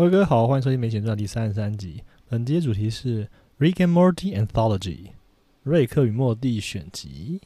各位好，欢迎收听《没钱赚》第三十三集。本集的主题是《Rick and Morty Anthology》瑞克与莫蒂选集。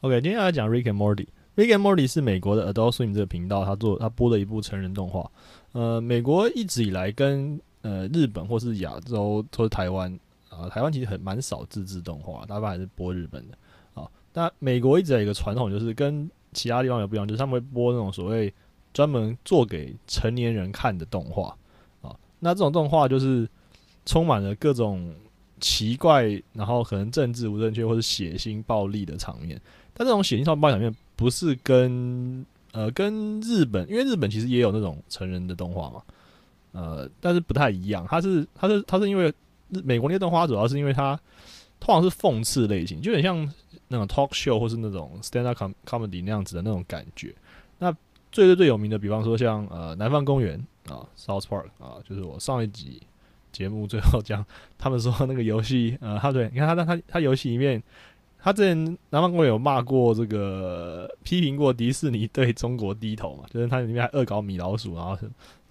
OK，今天要来讲《Rick and Morty》。《Big and Morty》是美国的 Adult Swim 这个频道，他做他播的一部成人动画。呃，美国一直以来跟呃日本或是亚洲或是台湾啊，台湾其实很蛮少自制动画，大部分还是播日本的啊。那美国一直有一个传统，就是跟其他地方有不一样，就是他们会播那种所谓专门做给成年人看的动画啊。那这种动画就是充满了各种奇怪，然后可能政治不正确或者血腥暴力的场面。但这种血腥暴力场面不是跟呃跟日本，因为日本其实也有那种成人的动画嘛，呃，但是不太一样。它是它是它是因为日美国那些动画主要是因为它通常是讽刺类型，就有点像那种 talk show 或是那种 stand up comedy 那样子的那种感觉。那最最最有名的，比方说像呃南方公园啊，South Park 啊，就是我上一集节目最后讲他们说那个游戏，呃，他对，你看他他他游戏里面。他之前南方公园有骂过这个，批评过迪士尼对中国低头嘛？就是他里面还恶搞米老鼠，然后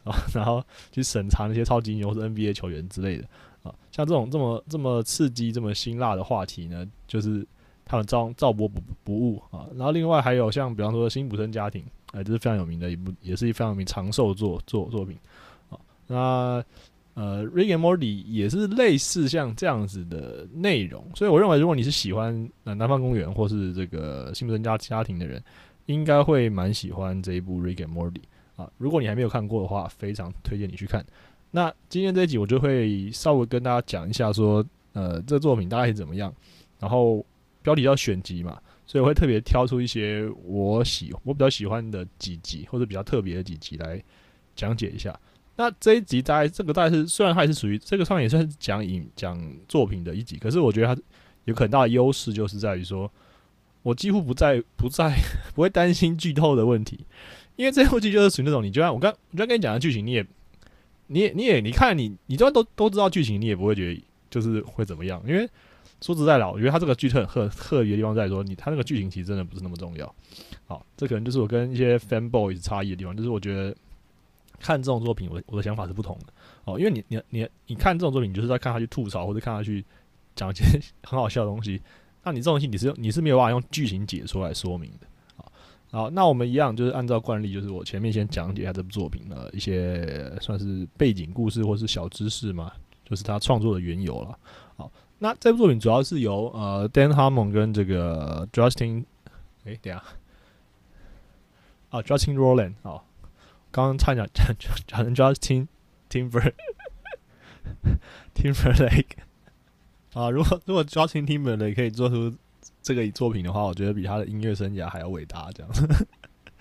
然后 然后去审查那些超级英雄或者 NBA 球员之类的啊。像这种这么这么刺激、这么辛辣的话题呢，就是他们照照播不不误啊。然后另外还有像比方说《辛普森家庭》，哎，这是非常有名的一部，也是一非常有名长寿作作作品啊。那呃，Rick and Morty 也是类似像这样子的内容，所以我认为，如果你是喜欢呃南方公园或是这个幸福人家家庭的人，应该会蛮喜欢这一部 Rick and Morty 啊。如果你还没有看过的话，非常推荐你去看。那今天这一集我就会稍微跟大家讲一下，说呃这作品大概是怎么样，然后标题叫选集嘛，所以我会特别挑出一些我喜我比较喜欢的几集或者比较特别的几集来讲解一下。那这一集大概这个大概是虽然它也是属于这个上面也算是讲影讲作品的一集，可是我觉得它有很大的优势，就是在于说，我几乎不在不在 不会担心剧透的问题，因为这部剧就是属于那种，你就像我刚我刚跟你讲的剧情，你也你也你也你看你你就算都都知道剧情，你也不会觉得就是会怎么样，因为说实在的，我觉得它这个剧特特特别的地方在于说，你它那个剧情其实真的不是那么重要。好，这可能就是我跟一些 fan boys 差异的地方，就是我觉得。看这种作品，我我的想法是不同的哦，因为你你你你看这种作品，你就是在看他去吐槽或者看他去讲一些 很好笑的东西。那你这种东西你是你是没有办法用剧情解说来说明的啊。好，那我们一样就是按照惯例，就是我前面先讲解一下这部作品的一些算是背景故事或是小知识嘛，就是他创作的缘由了。好，那这部作品主要是由呃 Dan Harmon 跟这个 Justin，哎，等下啊 Justin Roland 啊。刚刚差点讲讲讲成 Justin Timber Timberlake 啊，如果如果 Justin Timberlake 可以做出这个作品的话，我觉得比他的音乐生涯还要伟大。这样子，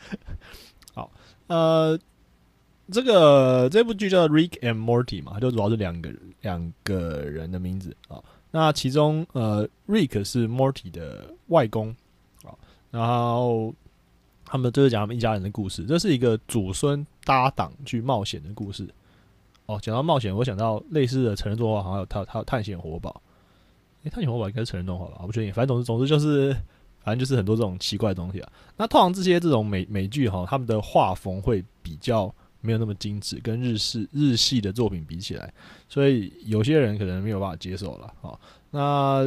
好，呃，这个这部剧叫 Rick and Morty 嘛，就主要是两个两个人的名字啊。那其中呃，Rick 是 Morty 的外公啊，然后。他们就是讲他们一家人的故事，这是一个祖孙搭档去冒险的故事。哦，讲到冒险，我想到类似的成人动画，好像有探探探险活宝。诶，探险活宝应该是成人动画吧？我不确定。反正总之总之就是，反正就是很多这种奇怪的东西啊。那通常这些这种美美剧哈，他们的画风会比较没有那么精致，跟日式日系的作品比起来，所以有些人可能没有办法接受了。好，那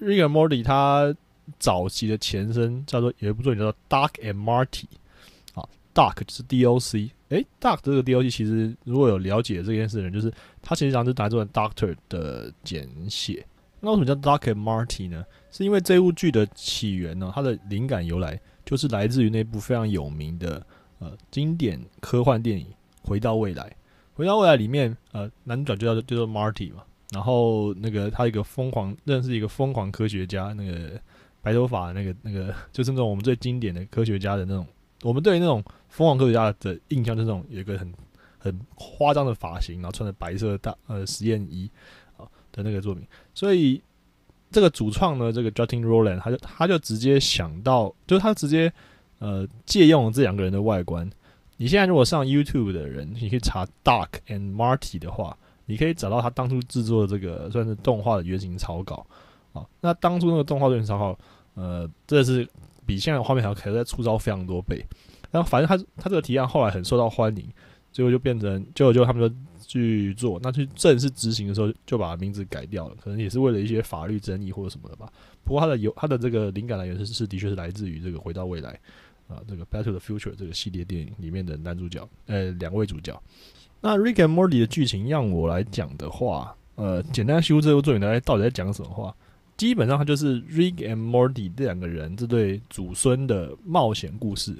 Rick and Morty 他。早期的前身叫做有一部作品叫做《Dark and Marty》啊，Dark 就是 D.O.C. 诶 d a r k 这个 D.O.C. 其实如果有了解这件事的人，就是它其实上是打做 Doctor 的简写。那为什么叫 Dark and Marty 呢？是因为这部剧的起源呢，它的灵感由来就是来自于那部非常有名的呃经典科幻电影《回到未来》。《回到未来》里面呃男主角就叫叫做 Marty 嘛，然后那个他一个疯狂认识一个疯狂科学家那个。白头发那个那个，就是那种我们最经典的科学家的那种，我们对那种疯狂科学家的印象，就是那种有一个很很夸张的发型，然后穿着白色大呃实验衣啊的那个作品。所以这个主创呢，这个 Justin Roland，他就他就直接想到，就是他直接呃借用这两个人的外观，你现在如果上 YouTube 的人，你可以查 Dark and Marty 的话，你可以找到他当初制作的这个算是动画的原型草稿啊。那当初那个动画作品超好，呃，真的是比现在的画面还要可以再粗糙非常多倍。然后反正他他这个提案后来很受到欢迎，最后就变成结果就他们就去做，那去正式执行的时候就把名字改掉了，可能也是为了一些法律争议或者什么的吧。不过他的有他的这个灵感来源是是的确是来自于这个回到未来啊，这个 Back to the Future 这个系列电影里面的男主角呃两位主角。那 Rick and Morty 的剧情让我来讲的话，呃，简单修这部作品来到底在讲什么话？基本上它就是 Rick and Morty 这两个人这对祖孙的冒险故事。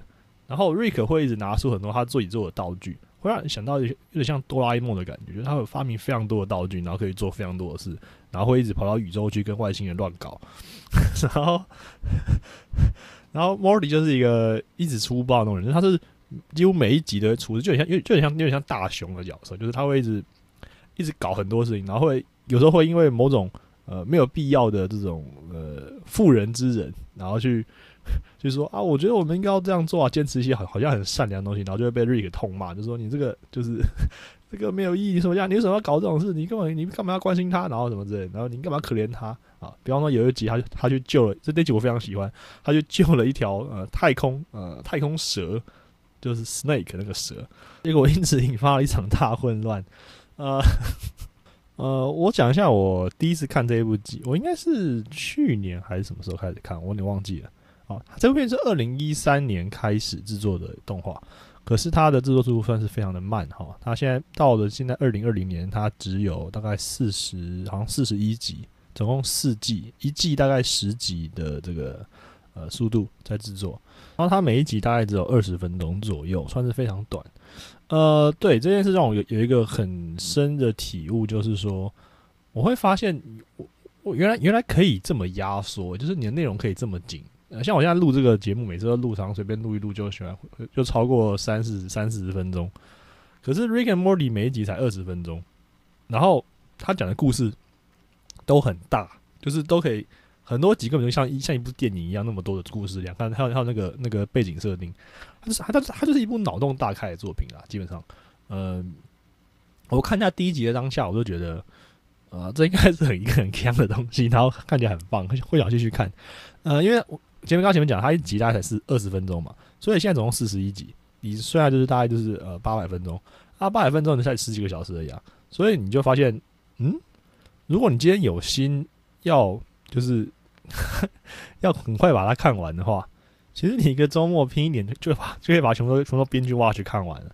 然后 Rick 会一直拿出很多他自己做的道具，会让人想到有点像哆啦 A 梦的感觉，就是他会发明非常多的道具，然后可以做非常多的事，然后会一直跑到宇宙去跟外星人乱搞。然后，然后 Morty 就是一个一直粗暴那种人，他是几乎每一集的处置就很像，有就很像有点像大雄的角色，就是他会一直一直搞很多事情，然后会有时候会因为某种呃没有必要的这种呃妇人之仁，然后去。就说啊，我觉得我们应该要这样做啊，坚持一些好好像很善良的东西，然后就会被 Rick 痛骂，就说你这个就是 这个没有意义，什么样？你为什么要搞这种事？你根本你干嘛要关心他？然后什么之类，然后你干嘛可怜他啊？比方说有一集，他他去救了这那集我非常喜欢，他就救了一条呃太空呃太空蛇，就是 Snake 那个蛇，结果因此引发了一场大混乱。呃呃，我讲一下我第一次看这一部剧，我应该是去年还是什么时候开始看，我有点忘记了。啊，这部片是二零一三年开始制作的动画，可是它的制作速度算是非常的慢哈。它现在到了现在二零二零年，它只有大概四十，好像四十一集，总共四季，一季大概十集的这个呃速度在制作。然后它每一集大概只有二十分钟左右，算是非常短。呃，对这件事让我有有一个很深的体悟，就是说我会发现我我原来原来可以这么压缩，就是你的内容可以这么紧。呃，像我现在录这个节目，每次都录长，随便录一录就喜欢，就超过三四三四十分钟。可是《Rick and Morty》每一集才二十分钟，然后他讲的故事都很大，就是都可以很多集根本就像一像一部电影一样，那么多的故事量，看还有还有那个那个背景设定，它就是它它就是一部脑洞大开的作品啦。基本上，嗯，我看一下第一集的当下，我就觉得，呃，这应该是很一个很强的东西，然后看起来很棒，会想继续看。呃，因为我。前面刚前面讲，它一集大概才是二十分钟嘛，所以现在总共四十一集，你虽然就是大概就是呃八百分钟，啊八百分钟你才十几个小时而已啊，所以你就发现，嗯，如果你今天有心要就是 要很快把它看完的话，其实你一个周末拼一点就把 就可以把全部都全部编剧挖去看完了。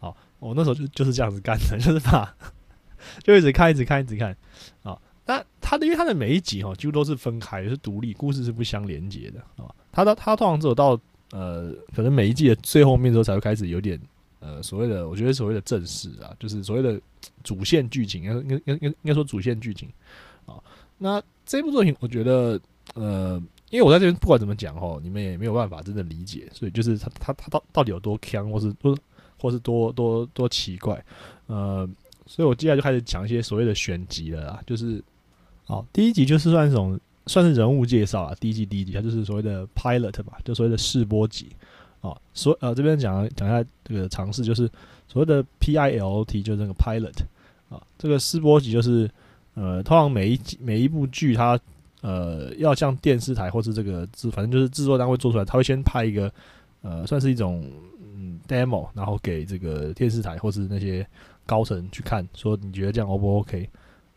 好，我那时候就就是这样子干的，就是把 就一直看一直看一直看啊。那它的，因为它的每一集哈，几乎都是分开，是独立故事，是不相连接的啊。它到它通常只有到呃，可能每一季的最后面之后，才会开始有点呃所谓的，我觉得所谓的正式啊，就是所谓的主线剧情，应该应该应该应该说主线剧情啊。那这部作品，我觉得呃，因为我在这边不管怎么讲哦，你们也没有办法真的理解，所以就是它它它到到底有多强，或是多或是多多多奇怪，呃，所以我接下来就开始讲一些所谓的选集了啦，就是。好，第一集就是算一种算是人物介绍啊。第一集第一集，它就是所谓的 pilot 吧，就所谓的试播集啊。所呃这边讲讲一下这个尝试，就是所谓的 P I L T，就是那个 pilot 啊。这个试播集就是呃，通常每一集每一部剧，它呃要像电视台或是这个制，反正就是制作单位做出来，他会先拍一个呃，算是一种嗯 demo，然后给这个电视台或是那些高层去看，说你觉得这样 O 不 OK？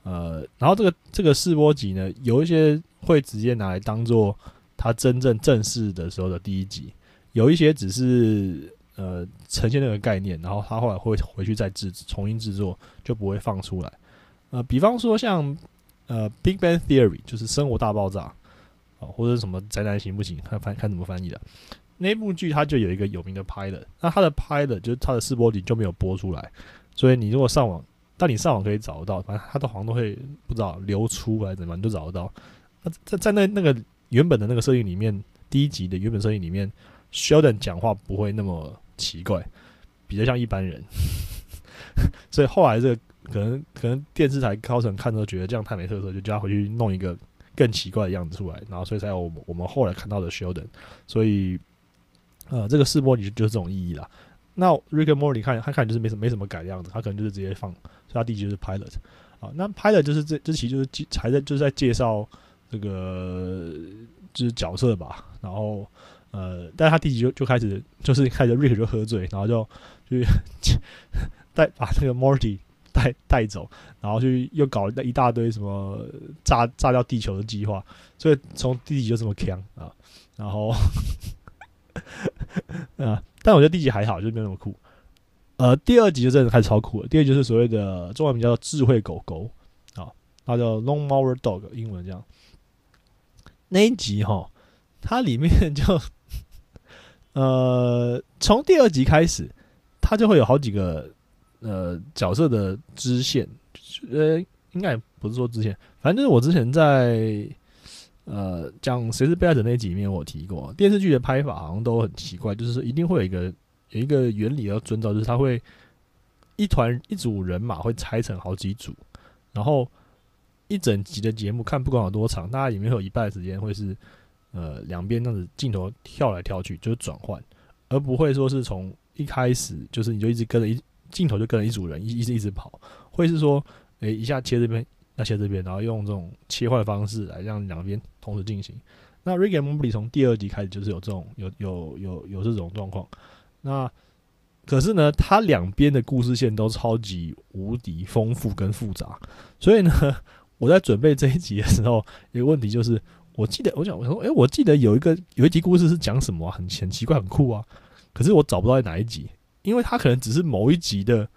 呃，然后这个这个试播集呢，有一些会直接拿来当做它真正正式的时候的第一集，有一些只是呃呈现那个概念，然后他后来会回去再制重新制作，就不会放出来。呃，比方说像呃《Big Bang Theory》就是《生活大爆炸》啊，或者什么宅男行不行？看翻看怎么翻译的那部剧，它就有一个有名的拍的，那它的拍的就是它的试播集就没有播出来，所以你如果上网。但你上网可以找得到，反正它都好像都会不知道流出还是怎么，你都找得到。那在在那那个原本的那个设定里面，第一集的原本设定里面，Sheldon 讲话不会那么奇怪，比较像一般人。所以后来这个可能可能电视台高层看都觉得这样太没特色，就叫他回去弄一个更奇怪的样子出来，然后所以才有我们我们后来看到的 Sheldon。所以呃，这个试播你就是这种意义啦。那 Rick and Morty 看他看就是没什么没什么改的样子，他可能就是直接放，所以他第一集就是 Pilot 啊。那 Pilot 就是这这期就是还在就是在介绍这个就是角色吧，然后呃，但是他第一集就就开始就是开始 Rick 就喝醉，然后就去 带把那个 Morty 带 带走，然后去又搞了一大堆什么炸炸掉地球的计划，所以从第一集就这么强啊，然后 啊，但我觉得第一集还好，就是没那么酷。呃，第二集就真的开始超酷了。第二集就是所谓的中文名叫智慧狗狗啊，它叫 Long Mower Dog，英文这样。那一集哈，它里面就呃，从第二集开始，它就会有好几个呃角色的支线，呃，应该不是说支线，反正就是我之前在呃讲谁是被害者那集里面我提过，电视剧的拍法好像都很奇怪，就是说一定会有一个有一个原理要遵照，就是它会一团一组人马会拆成好几组，然后。一整集的节目看不管有多长，大家里面有一半时间会是呃两边这样子镜头跳来跳去，就是转换，而不会说是从一开始就是你就一直跟着一镜头就跟着一组人一一直一直跑，会是说诶一下切这边，那切这边，然后用这种切换方式来让两边同时进行。那《Regan Morty》从第二集开始就是有这种有有有有这种状况，那可是呢，它两边的故事线都超级无敌丰富跟复杂，所以呢。我在准备这一集的时候，一个问题就是，我记得我想我说，哎，我记得有一个有一集故事是讲什么，很很奇怪，很酷啊。可是我找不到在哪一集，因为它可能只是某一集的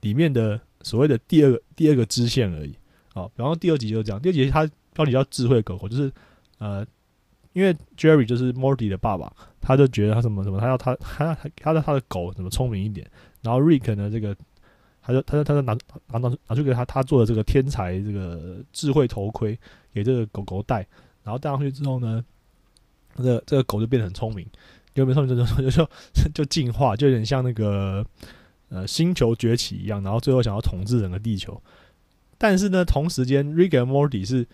里面的所谓的第二个第二个支线而已。好，然后第二集就是这样，第二集它标题叫智慧狗狗，就是呃，因为 Jerry 就是 Morty 的爸爸，他就觉得他什么什么，他要他他他的他的狗怎么聪明一点，然后 Rick 呢这个。他就他就他就拿拿拿拿去给他他做的这个天才这个智慧头盔给这个狗狗戴，然后戴上去之后呢，这个这个狗就变得很聪明，有没有聪明就就就就进化，就有点像那个呃星球崛起一样，然后最后想要统治整个地球。但是呢，同时间 r i g a n Morty 是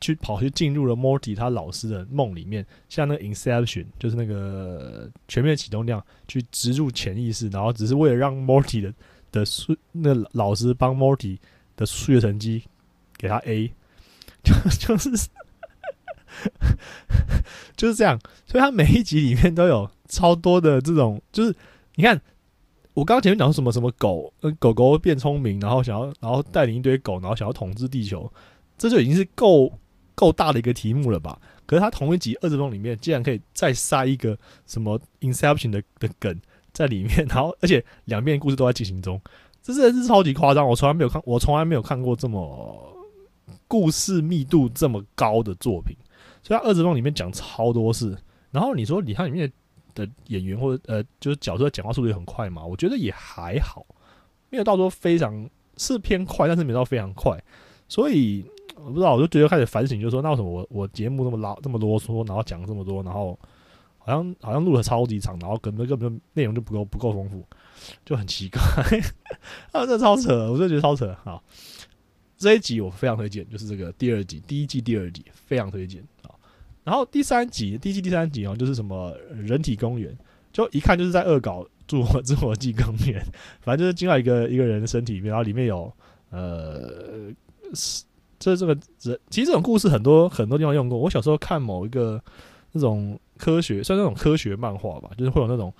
去跑去进入了 Morty 他老师的梦里面，像那个 Inception 就是那个全面启动那样去植入潜意识，然后只是为了让 Morty 的。的数那老师帮 Morty 的数学成绩给他 A，就 就是 就是这样，所以他每一集里面都有超多的这种，就是你看我刚刚前面讲什么什么狗，狗狗变聪明，然后想要然后带领一堆狗，然后想要统治地球，这就已经是够够大的一个题目了吧？可是他同一集二十分里面竟然可以再塞一个什么 Inception 的的梗。在里面，然后而且两边故事都在进行中，这真的是超级夸张。我从来没有看，我从来没有看过这么故事密度这么高的作品。所以，他二十分钟里面讲超多事。然后你说，你看里面的演员或者呃，就是角色讲话速度也很快嘛？我觉得也还好，没有到说非常是偏快，但是没到非常快。所以我不知道，我就觉得开始反省，就说，那为什么我我节目那么拉这么啰嗦，然后讲这么多，然后。好像好像录了超级长，然后根本根本内容就不够不够丰富，就很奇怪 啊！这超扯，我就觉得超扯。好，这一集我非常推荐，就是这个第二集，第一季第二集非常推荐。然后第三集，第一季第三集哦，就是什么人体公园，就一看就是在恶搞侏罗侏罗纪公园，反正就是进来一个一个人的身体里面，然后里面有呃是，这这个人，其实这种故事很多很多地方用过。我小时候看某一个那种。科学算那种科学漫画吧，就是会有那种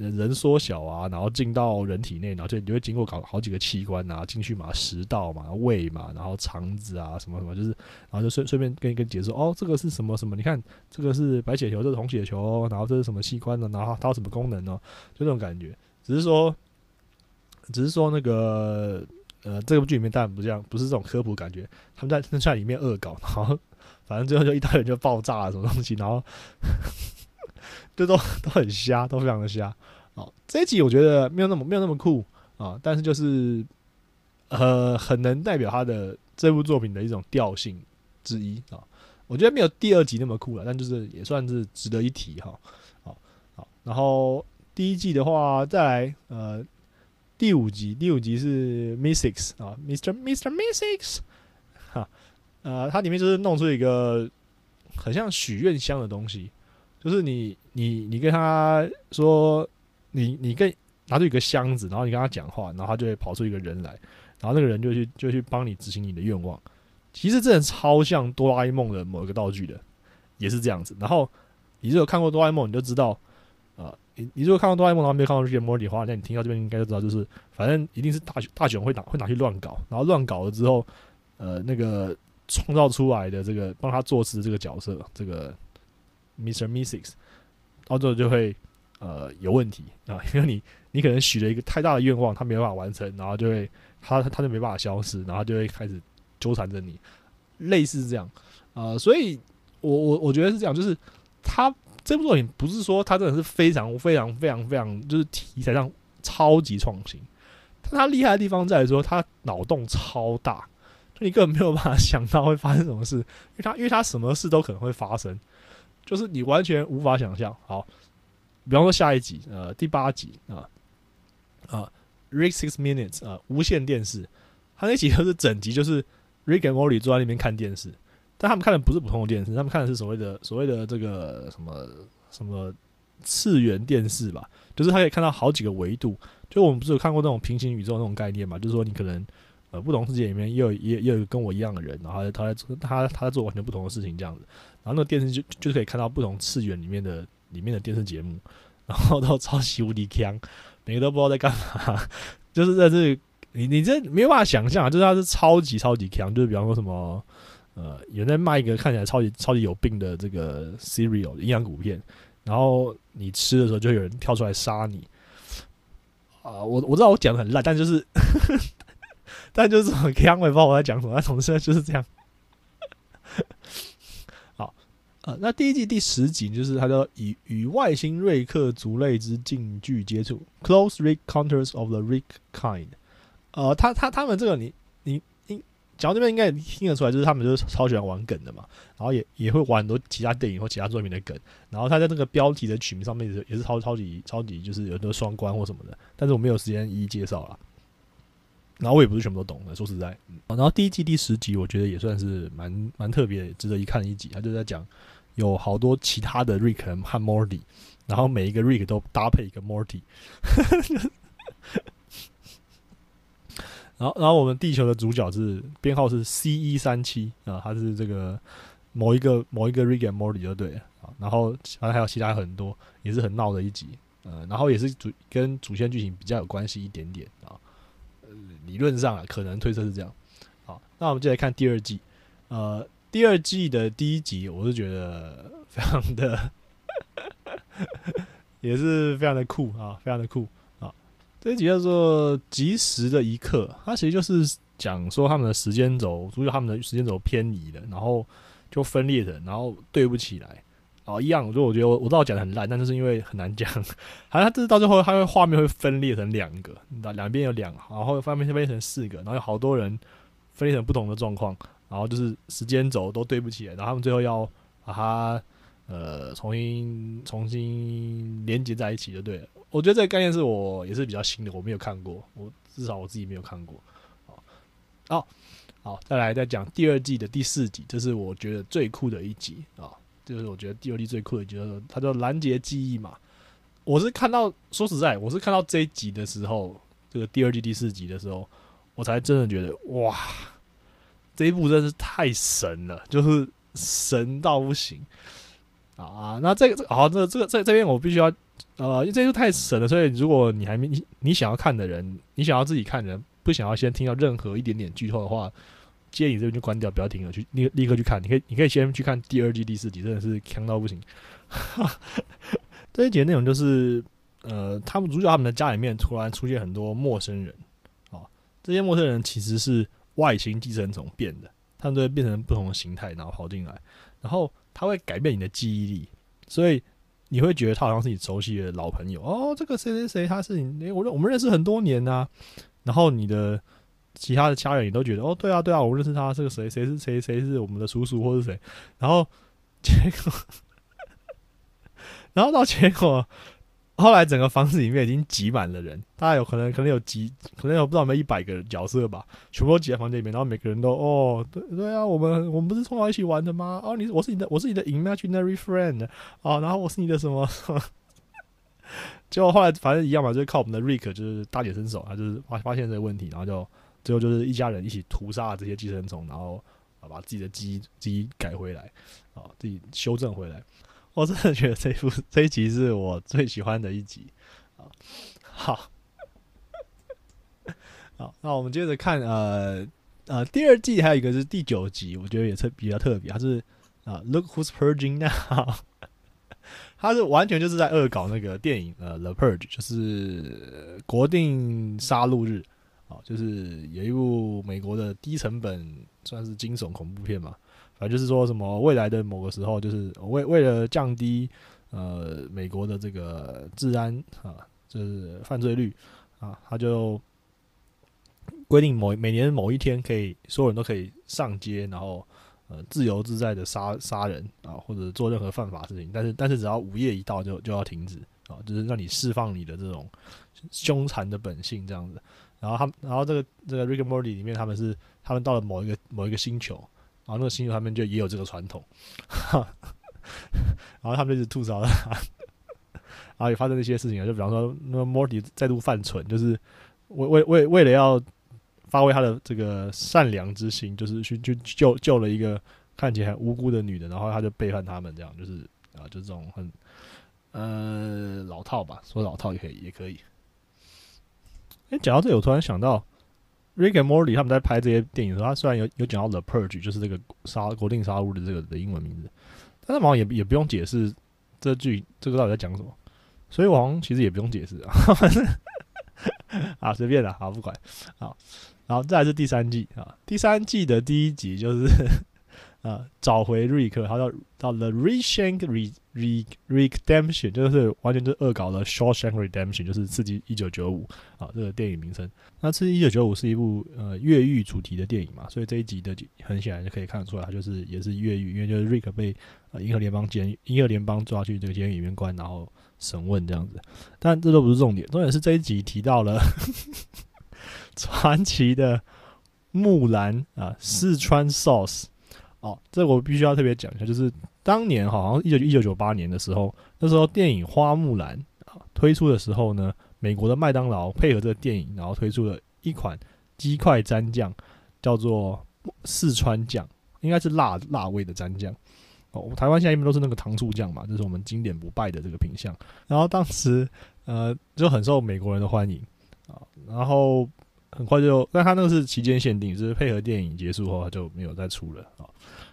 人缩小啊，然后进到人体内，然后就你就会经过搞好几个器官啊，进去嘛，食道嘛，胃嘛，然后肠子啊，什么什么，就是然后就顺顺便跟你跟解说，哦，这个是什么什么？你看这个是白血球，这是红血球，然后这是什么器官呢？然后它有什么功能呢？就那种感觉，只是说，只是说那个呃，这部剧里面当然不这样，不是这种科普感觉，他们在在里面恶搞，然后。反正最后就一大人就爆炸了什么东西，然后这都 都很瞎，都非常的瞎。哦，这一集我觉得没有那么没有那么酷啊，但是就是呃很能代表他的这部作品的一种调性之一啊。我觉得没有第二集那么酷了，但就是也算是值得一提哈。好，好，然后第一季的话，再来呃第五集，第五集是 Mystics 啊，Mr. Mr. Mystics 哈。呃，它里面就是弄出一个很像许愿箱的东西，就是你你你跟他说，你你跟拿出一个箱子，然后你跟他讲话，然后他就会跑出一个人来，然后那个人就去就去帮你执行你的愿望。其实这超像哆啦 A 梦的某一个道具的，也是这样子。然后你如果看过哆啦 A 梦，你就知道，啊，你你如果看过哆啦 A 梦，然后没有看过《日本魔的话，那你听到这边应该就知道，就是反正一定是大大雄会拿会拿去乱搞，然后乱搞了之后，呃，那个创造出来的这个帮他做事这个角色，这个 Mr. Mrs，到最后就会呃有问题。啊，因为你你可能许了一个太大的愿望，他没办法完成，然后就会他他就没办法消失，然后就会开始。纠缠着你，类似这样，呃，所以我我我觉得是这样，就是他这部作品不是说他真的是非常非常非常非常，就是题材上超级创新，但他厉害的地方在于说他脑洞超大，就你根本没有办法 想到会发生什么事，因为他因为他什么事都可能会发生，就是你完全无法想象。好，比方说下一集，呃，第八集啊啊，Rick Six Minutes 啊，无线电视，他那集就是整集就是。Rick and Morty 坐在那边看电视，但他们看的不是普通的电视，他们看的是所谓的所谓的这个什么什么次元电视吧，就是他可以看到好几个维度。就我们不是有看过那种平行宇宙那种概念嘛？就是说你可能呃不同世界里面也有也也有跟我一样的人，然后他在他他在做完全不同的事情这样子，然后那个电视就就可以看到不同次元里面的里面的电视节目，然后都超级无敌强，每个都不知道在干嘛，就是在这里。你你这没有办法想象啊，就是它是超级超级强，就是比方说什么，呃，有人在卖一个看起来超级超级有病的这个 cereal 营养谷片，然后你吃的时候就有人跳出来杀你，啊，我我知道我讲的很烂，但就是，但就是很强，我也不知道我在讲什么，但总之就是这样。那第一季第十集就是它叫与与外星瑞克族类之近距接触，Close Encounters of the Rick Kind。呃，他他他们这个你你你讲到这边应该听得出来，就是他们就是超喜欢玩梗的嘛，然后也也会玩很多其他电影或其他作品的梗，然后他在那个标题的取名上面也是也是超超级超级就是有很多双关或什么的，但是我没有时间一一介绍了，然后我也不是全部都懂的，说实在，然后第一季第十集我觉得也算是蛮蛮特别，值得一看的一集，他就在讲有好多其他的 Rick 和 Morty，然后每一个 Rick 都搭配一个 Morty。然后，然后我们地球的主角是编号是 C 一三七啊，他是这个某一个某一个 Rick and Morty 就对了啊。然后，好像还有其他很多，也是很闹的一集，呃，然后也是主跟主线剧情比较有关系一点点啊。理论上啊，可能推测是这样。好，那我们就来看第二季。呃，第二季的第一集，我是觉得非常的，也是非常的酷啊，非常的酷啊。这一集叫做《及时的一刻》，它其实就是讲说他们的时间轴，主角他们的时间轴偏移了，然后就分裂的，然后对不起来，哦，一样。就我觉得我我知道讲的很烂，但就是因为很难讲。好像这是到最后，它会画面会分裂成两个，两边有两，然后画面分裂成四个，然后有好多人分裂成不同的状况，然后就是时间轴都对不起来，然后他们最后要把它呃重新重新连接在一起，就对了。我觉得这个概念是我也是比较新的，我没有看过，我至少我自己没有看过。好，好，好，再来再讲第二季的第四集，这是我觉得最酷的一集啊，就是我觉得第二季最酷的，就是它叫拦截记忆嘛。我是看到，说实在，我是看到这一集的时候，这个第二季第四集的时候，我才真的觉得哇，这一部真是太神了，就是神到不行啊！那这个这好，这这个这这边我必须要。呃，因为这就太神了，所以如果你还没你你想要看的人，你想要自己看的人，不想要先听到任何一点点剧透的话，建议你这边就关掉，不要听了，去立立刻去看。你可以你可以先去看第二季第四集，真的是强到不行。这一节内容就是，呃，他们主角他们的家里面突然出现很多陌生人，啊，这些陌生人其实是外星寄生虫变的，他们都会变成不同的形态，然后跑进来，然后它会改变你的记忆力，所以。你会觉得他好像是你熟悉的老朋友哦，这个谁谁谁他是你，我认我们认识很多年呐。然后你的其他的家人也都觉得哦，对啊对啊，我认识他，这个谁谁是谁谁是我们的叔叔或是谁。然后结果，然后到结果。后来整个房子里面已经挤满了人，大概有可能可能有几可能有不知道有没有一百个角色吧，全部都挤在房间里面，然后每个人都哦，对对啊，我们我们不是从小一起玩的吗？哦，你我是你的我是你的 imaginary friend 啊，然后我是你的什么？结果后来反正一样嘛，就是靠我们的 Rick 就是大显身手，他就是发发现这个问题，然后就最后就是一家人一起屠杀了这些寄生虫，然后把自己的鸡鸡改回来，啊自己修正回来。我真的觉得这部这一集是我最喜欢的一集啊。好，好，那我们接着看呃呃第二季还有一个是第九集，我觉得也特比较特别，它是啊 Look Who's Purging Now。他是完全就是在恶搞那个电影呃《The Purge》，就是国定杀戮日啊，就是有一部美国的低成本算是惊悚恐怖片嘛。啊就是说什么未来的某个时候，就是为为了降低呃美国的这个治安啊，就是犯罪率啊，他就规定某每年某一天可以所有人都可以上街，然后。呃，自由自在的杀杀人啊，或者做任何犯法事情，但是但是只要午夜一到就就要停止啊，就是让你释放你的这种凶残的本性这样子。然后他，然后这个这个《Rick and Morty》里面他们是他们到了某一个某一个星球，然后那个星球他们就也有这个传统，然后他们就吐槽他，然后也发生了一些事情啊，就比方说那个 Morty 再度犯蠢，就是为为为为了要。发挥他的这个善良之心，就是去去救救了一个看起来无辜的女的，然后他就背叛他们，这样就是啊，就这种很呃老套吧，说老套也可以，也可以。哎，讲到这，我突然想到，Rick and Morty 他们在拍这些电影的时候，他虽然有有讲到 The Purge，就是这个杀国定杀戮的这个的英文名字，但是好像也也不用解释这句这个到底在讲什么，所以我好像其实也不用解释啊，啊，随便的，好不管，好。然后再是第三季啊，第三季的第一集就是啊找回瑞克，他到到了 Reshank Re Re Redemption，就是完全就是恶搞的 Shawshank Redemption，就是刺激一九九五啊这个电影名称。那刺激一九九五是一部呃越狱主题的电影嘛，所以这一集的很显然就可以看得出来，它就是也是越狱，因为就是瑞克被呃银河联邦监银河联邦抓去这个监狱里面关，然后审问这样子。但这都不是重点，重点是这一集提到了。传奇的木兰啊，四川 sauce 哦，这我必须要特别讲一下，就是当年好像一九一九九八年的时候，那时候电影《花木兰》啊推出的时候呢，美国的麦当劳配合这个电影，然后推出了一款鸡块蘸酱，叫做四川酱，应该是辣辣味的蘸酱哦。台湾现在一般都是那个糖醋酱嘛，这是我们经典不败的这个品相。然后当时呃就很受美国人的欢迎啊，然后。很快就，但他那个是期间限定，就是配合电影结束后他就没有再出了啊。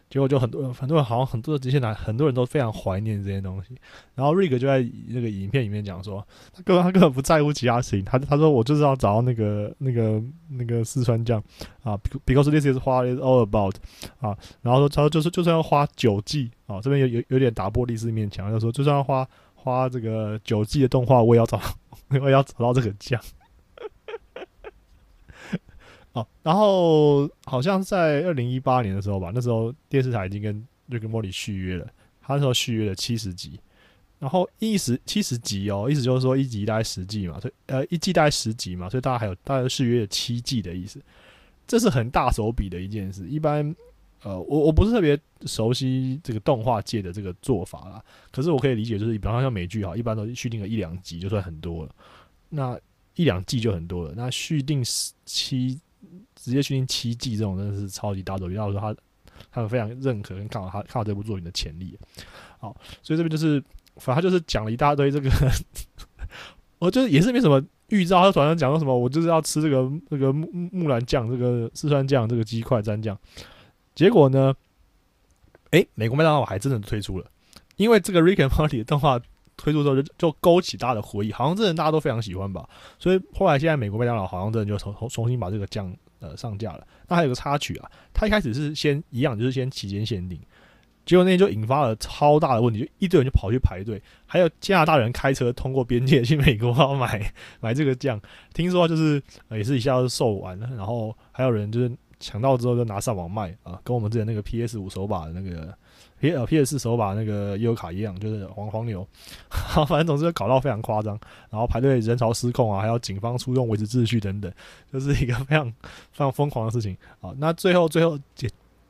结果就很多，很多人好像很多的这些男，很多人都非常怀念这些东西。然后瑞格就在那个影片里面讲说，他根本他根本不在乎其他事情，他他说我就是要找到那个那个那个四川酱啊，because this is what is all about 啊。然后说他说就是就算要花九季啊，这边有有有点打破历史面墙，就说就算要花花这个九季的动画，我也要找，我也要找到这个酱。然后好像在二零一八年的时候吧，那时候电视台已经跟瑞克莫里续约了，他那时候续约了七十集，然后一十七十集哦，意思就是说一集大概十季嘛，所以呃一季大概十集嘛，所以大家还有大概续约了七季的意思，这是很大手笔的一件事。一般呃我我不是特别熟悉这个动画界的这个做法啦，可是我可以理解，就是比方像美剧哈，一般都续订个一两集就算很多了，那一两季就很多了，那续订七。直接去听七季这种真的是超级大手笔，要说他他们非常认可跟看好他看好这部作品的潜力。好，所以这边就是反正就是讲了一大堆这个，我就是也是没什么预兆，他突然讲说什么我就是要吃这个这个木木兰酱，这个四川酱，这个鸡块蘸酱。结果呢，哎，美国麦当劳还真的推出了，因为这个 Rick and Morty 的动画推出之后就就勾起大家的回忆，好像真的大家都非常喜欢吧。所以后来现在美国麦当劳好像真的就重重重新把这个酱。呃，上架了。那还有个插曲啊，他一开始是先一样，就是先期间限定，结果那天就引发了超大的问题，就一堆人就跑去排队，还有加拿大人开车通过边界去美国买买这个酱。听说就是也是一下就售完了，然后还有人就是抢到之后就拿上网卖啊，跟我们之前那个 PS 五手把的那个。P 呃 P S 手把那个优卡一样，就是黄黄牛，反正总之搞到非常夸张，然后排队人潮失控啊，还要警方出动维持秩序等等，就是一个非常非常疯狂的事情啊。那最后最后结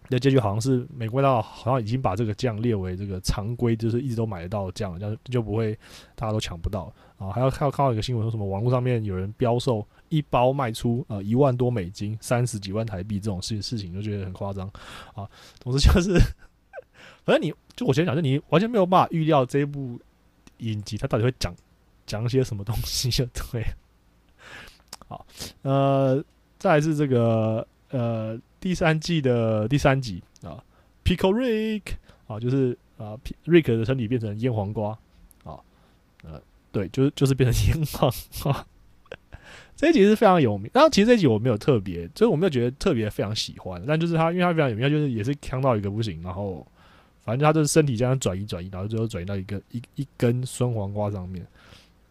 的结局好像是美国道好像已经把这个酱列为这个常规，就是一直都买得到酱，这样就不会大家都抢不到啊。还要看看到一个新闻说什么网络上面有人标售一包卖出呃一万多美金，三十几万台币这种事事情，就觉得很夸张啊。总之就是，反正你就我先讲，就你完全没有办法预料这一部影集它到底会讲讲些什么东西，就对。好，呃，再是这个呃。第三季的第三集啊，Pickle Rick 啊，就是啊，Rick 的身体变成腌黄瓜啊，呃，对，就是就是变成腌黄瓜。这一集是非常有名，然后其实这一集我没有特别，就是我没有觉得特别非常喜欢，但就是他，因为他非常有名，就是也是呛到一个不行，然后反正他就是身体这样转移转移，然后最后转移到一个一一根酸黄瓜上面，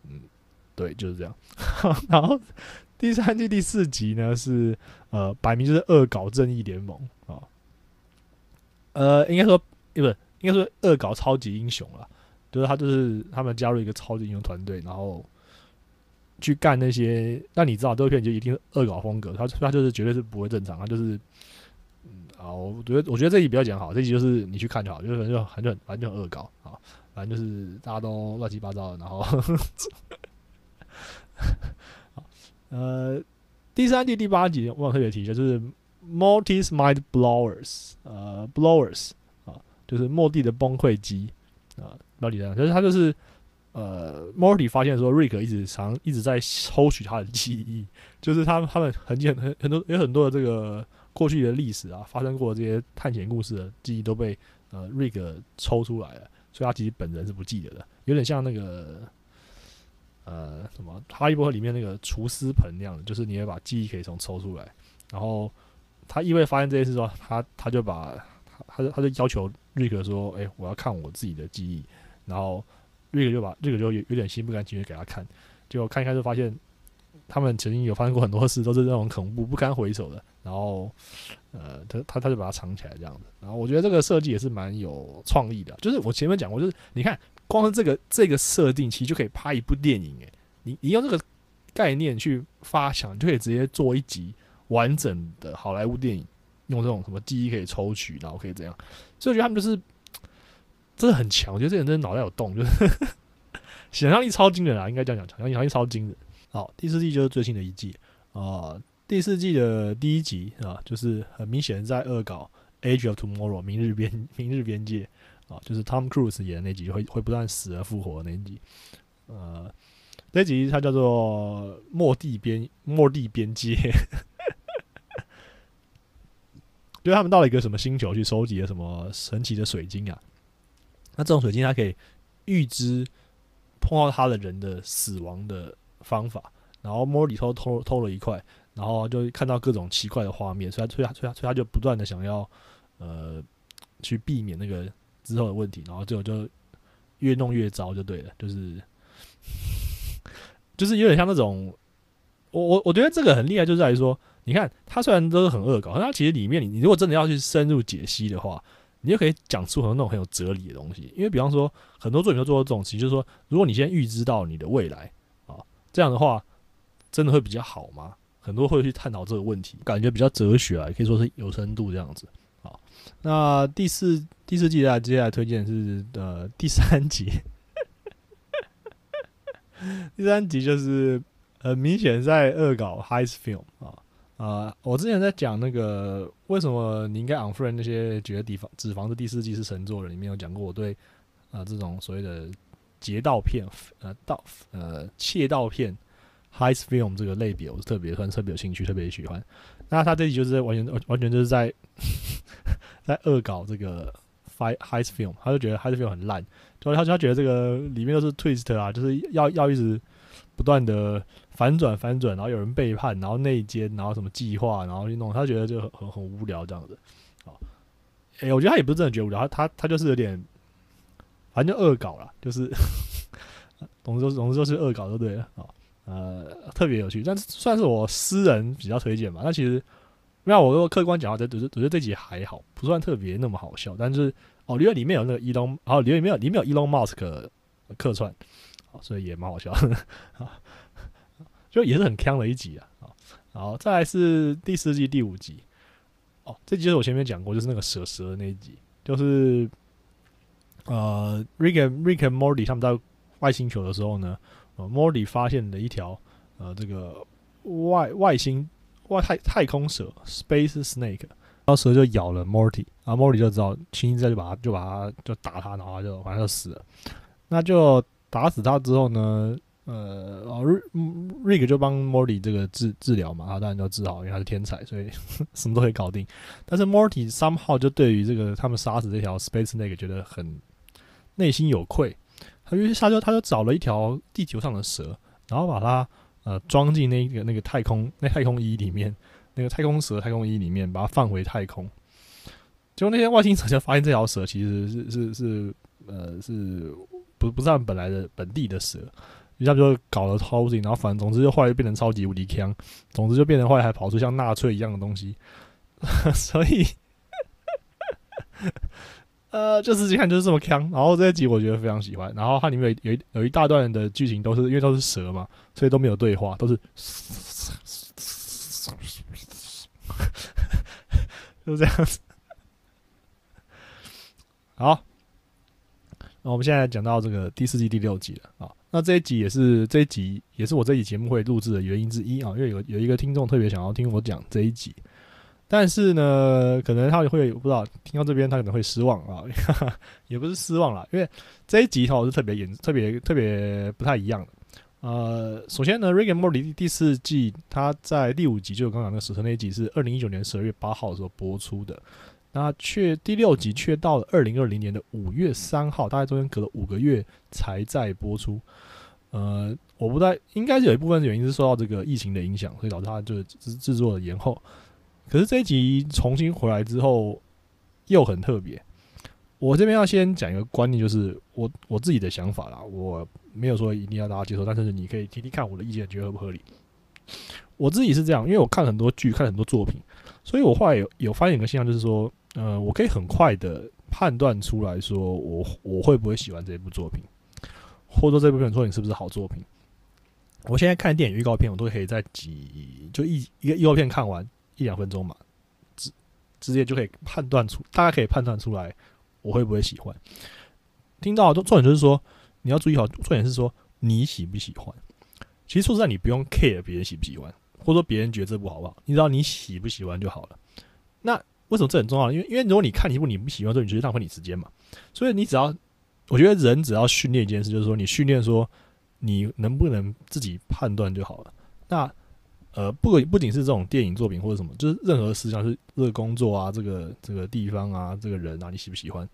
嗯，对，就是这样，然后。第三季第四集呢是呃摆明就是恶搞正义联盟啊，呃应该说不是应该说恶搞超级英雄了，就是他就是他们加入一个超级英雄团队，然后去干那些，那你知道这部片就一定是恶搞风格，他他就是绝对是不会正常，他就是啊我觉得我觉得这集比较讲好，这集就是你去看就好，就是就很很反正就恶搞啊，反正就是大家都乱七八糟的，然后。呃，第三季第八集我想特别提一下，就是 Morty's Mind Blowers，呃，Blowers 啊，就是莫蒂的崩溃机啊，到底这样，就是他就是呃，Morty 发现说，Rick 一直常一直在抽取他的记忆，就是他他们很很很很多有很多的这个过去的历史啊，发生过这些探险故事的记忆都被呃 Rick 抽出来了，所以他其实本人是不记得的，有点像那个。呃，什么《哈利波特》里面那个厨师盆那样的，就是你会把记忆可以从抽出来。然后他因为发现这件事之后，他他就把他他就他就要求瑞克说：“哎，我要看我自己的记忆。”然后瑞克就把瑞克就有有点心不甘情愿给他看，结果看一看就发现他们曾经有发生过很多事，都是那种恐怖不堪回首的。然后呃，他他他就把它藏起来这样子。然后我觉得这个设计也是蛮有创意的，就是我前面讲过，就是你看。光是这个这个设定，其实就可以拍一部电影诶。你你用这个概念去发想，就可以直接做一集完整的好莱坞电影，用这种什么记忆可以抽取，然后可以这样。所以我觉得他们就是真的很强。我觉得这人真的脑袋有洞，就是 想象力超惊人啊！应该这样讲，想象力超惊人。好，第四季就是最新的一季啊。第四季的第一集啊，就是很明显在恶搞《Age of Tomorrow》明日边 明日边界。啊，就是 Tom Cruise 演的那集，会会不断死而复活的那集。呃，那集它叫做《末地边末地边界》，就他们到了一个什么星球去收集了什么神奇的水晶啊？那这种水晶它可以预知碰到他的人的死亡的方法。然后莫里偷偷偷了一块，然后就看到各种奇怪的画面，所以他所以他所以他就不断的想要呃去避免那个。之后的问题，然后最后就越弄越糟，就对了，就是就是有点像那种，我我我觉得这个很厉害，就在于说，你看他虽然都是很恶搞，但他其实里面你你如果真的要去深入解析的话，你就可以讲出很多那种很有哲理的东西。因为比方说，很多作品都做到这种，其实就是说，如果你先预知到你的未来啊，这样的话真的会比较好吗？很多会去探讨这个问题，感觉比较哲学啊，也可以说是有深度这样子。好，那第四。第四季啊，接下来推荐是呃第三集，第三集就是很明显在恶搞 High Film 啊啊！我之前在讲那个为什么你应该 unfriend 那些觉得脂肪脂肪的第四季是神作的里面有讲过，我对啊这种所谓的劫盗片呃盗呃窃盗片 High Film 这个类别，我是特别算特别有兴趣，特别喜欢。那他这集就是完全完全就是在 在恶搞这个。High High Film，他就觉得 High Film 很烂，就他他觉得这个里面都是 twist 啊，就是要要一直不断的反转反转，然后有人背叛，然后内奸，然后什么计划，然后去弄，他觉得就很很很无聊这样子。好，哎，我觉得他也不是真的觉得无聊，他他他就是有点，反正就恶搞了，就是 总之总之就是恶搞就对了。好，呃，特别有趣，但是算是我私人比较推荐吧。那其实。没有，我如果客观讲话，觉得觉得这集还好，不算特别那么好笑。但是哦，因为里面有那个伊隆，然后里面没有里面有伊隆马斯克客串，所以也蛮好笑啊，就也是很坑的一集啊。好，再来是第四季第五集，哦，这集是我前面讲过，就是那个蛇蛇的那一集，就是呃，Rick and Rick and Morty 他们在外星球的时候呢，呃，Morty 发现了一条呃这个外外星外太太空蛇 Space Snake，然后蛇就咬了 Morty，然后 Morty 就知道，轻轻在就把他就把他就打他，然后就反正就死了。那就打死他之后呢？呃，哦，Rig 就帮 Morty 这个治治疗嘛，他当然就治好，因为他是天才，所以 什么都可以搞定。但是 Morty somehow 就对于这个他们杀死这条 Space Snake 觉得很内心有愧，他于是他就他就找了一条地球上的蛇，然后把它呃装进那个那个太空那太空衣里面，那个太空蛇太空衣里面，把它放回太空。结果那些外星人就发现这条蛇其实是是是呃是不不是他们本来的本地的蛇。一下就搞了超级，然后反正总之就后来就变成超级无敌强，总之就变成后来还跑出像纳粹一样的东西，所以，呃，就是一看就是这么强。然后这一集我觉得非常喜欢，然后它里面有有有一大段的剧情都是因为都是蛇嘛，所以都没有对话，都是，就是这样子。好。那我们现在讲到这个第四季第六集了啊，那这一集也是这一集也是我这集节目会录制的原因之一啊，因为有有一个听众特别想要听我讲这一集，但是呢，可能他也会不知道听到这边他可能会失望啊，也不是失望啦，因为这一集哈是特别严特别特别不太一样的。呃，首先呢，《Rick and Morty》第四季它在第五集，就是刚刚那个死神那一集是二零一九年十二月八号的时候播出的。那却第六集却到了二零二零年的五月三号，大概中间隔了五个月才再播出。呃，我不太应该是有一部分原因是受到这个疫情的影响，所以导致它就是制制作的延后。可是这一集重新回来之后又很特别。我这边要先讲一个观念，就是我我自己的想法啦，我没有说一定要大家接受，但是你可以听听看我的意见，觉得合不合理。我自己是这样，因为我看很多剧，看很多作品，所以我后来有有发现一个现象，就是说。呃，我可以很快的判断出来说，我我会不会喜欢这部作品，或者说这部分作品是不是好作品。我现在看电影预告片，我都可以在几就一一个预告片看完一两分钟嘛，直直接就可以判断出，大家可以判断出来我会不会喜欢。听到重点就是说，你要注意好，重点是说你喜不喜欢。其实说实在，你不用 care 别人喜不喜欢，或者说别人觉得这部好不好，你知道你喜不喜欢就好了。那为什么这很重要？因为因为如果你看一部你不喜欢，所以你觉得浪费你时间嘛。所以你只要，我觉得人只要训练一件事，就是说你训练说你能不能自己判断就好了。那呃，不不仅是这种电影作品或者什么，就是任何事情是这个工作啊，这个这个地方啊，这个人啊，你喜不喜欢？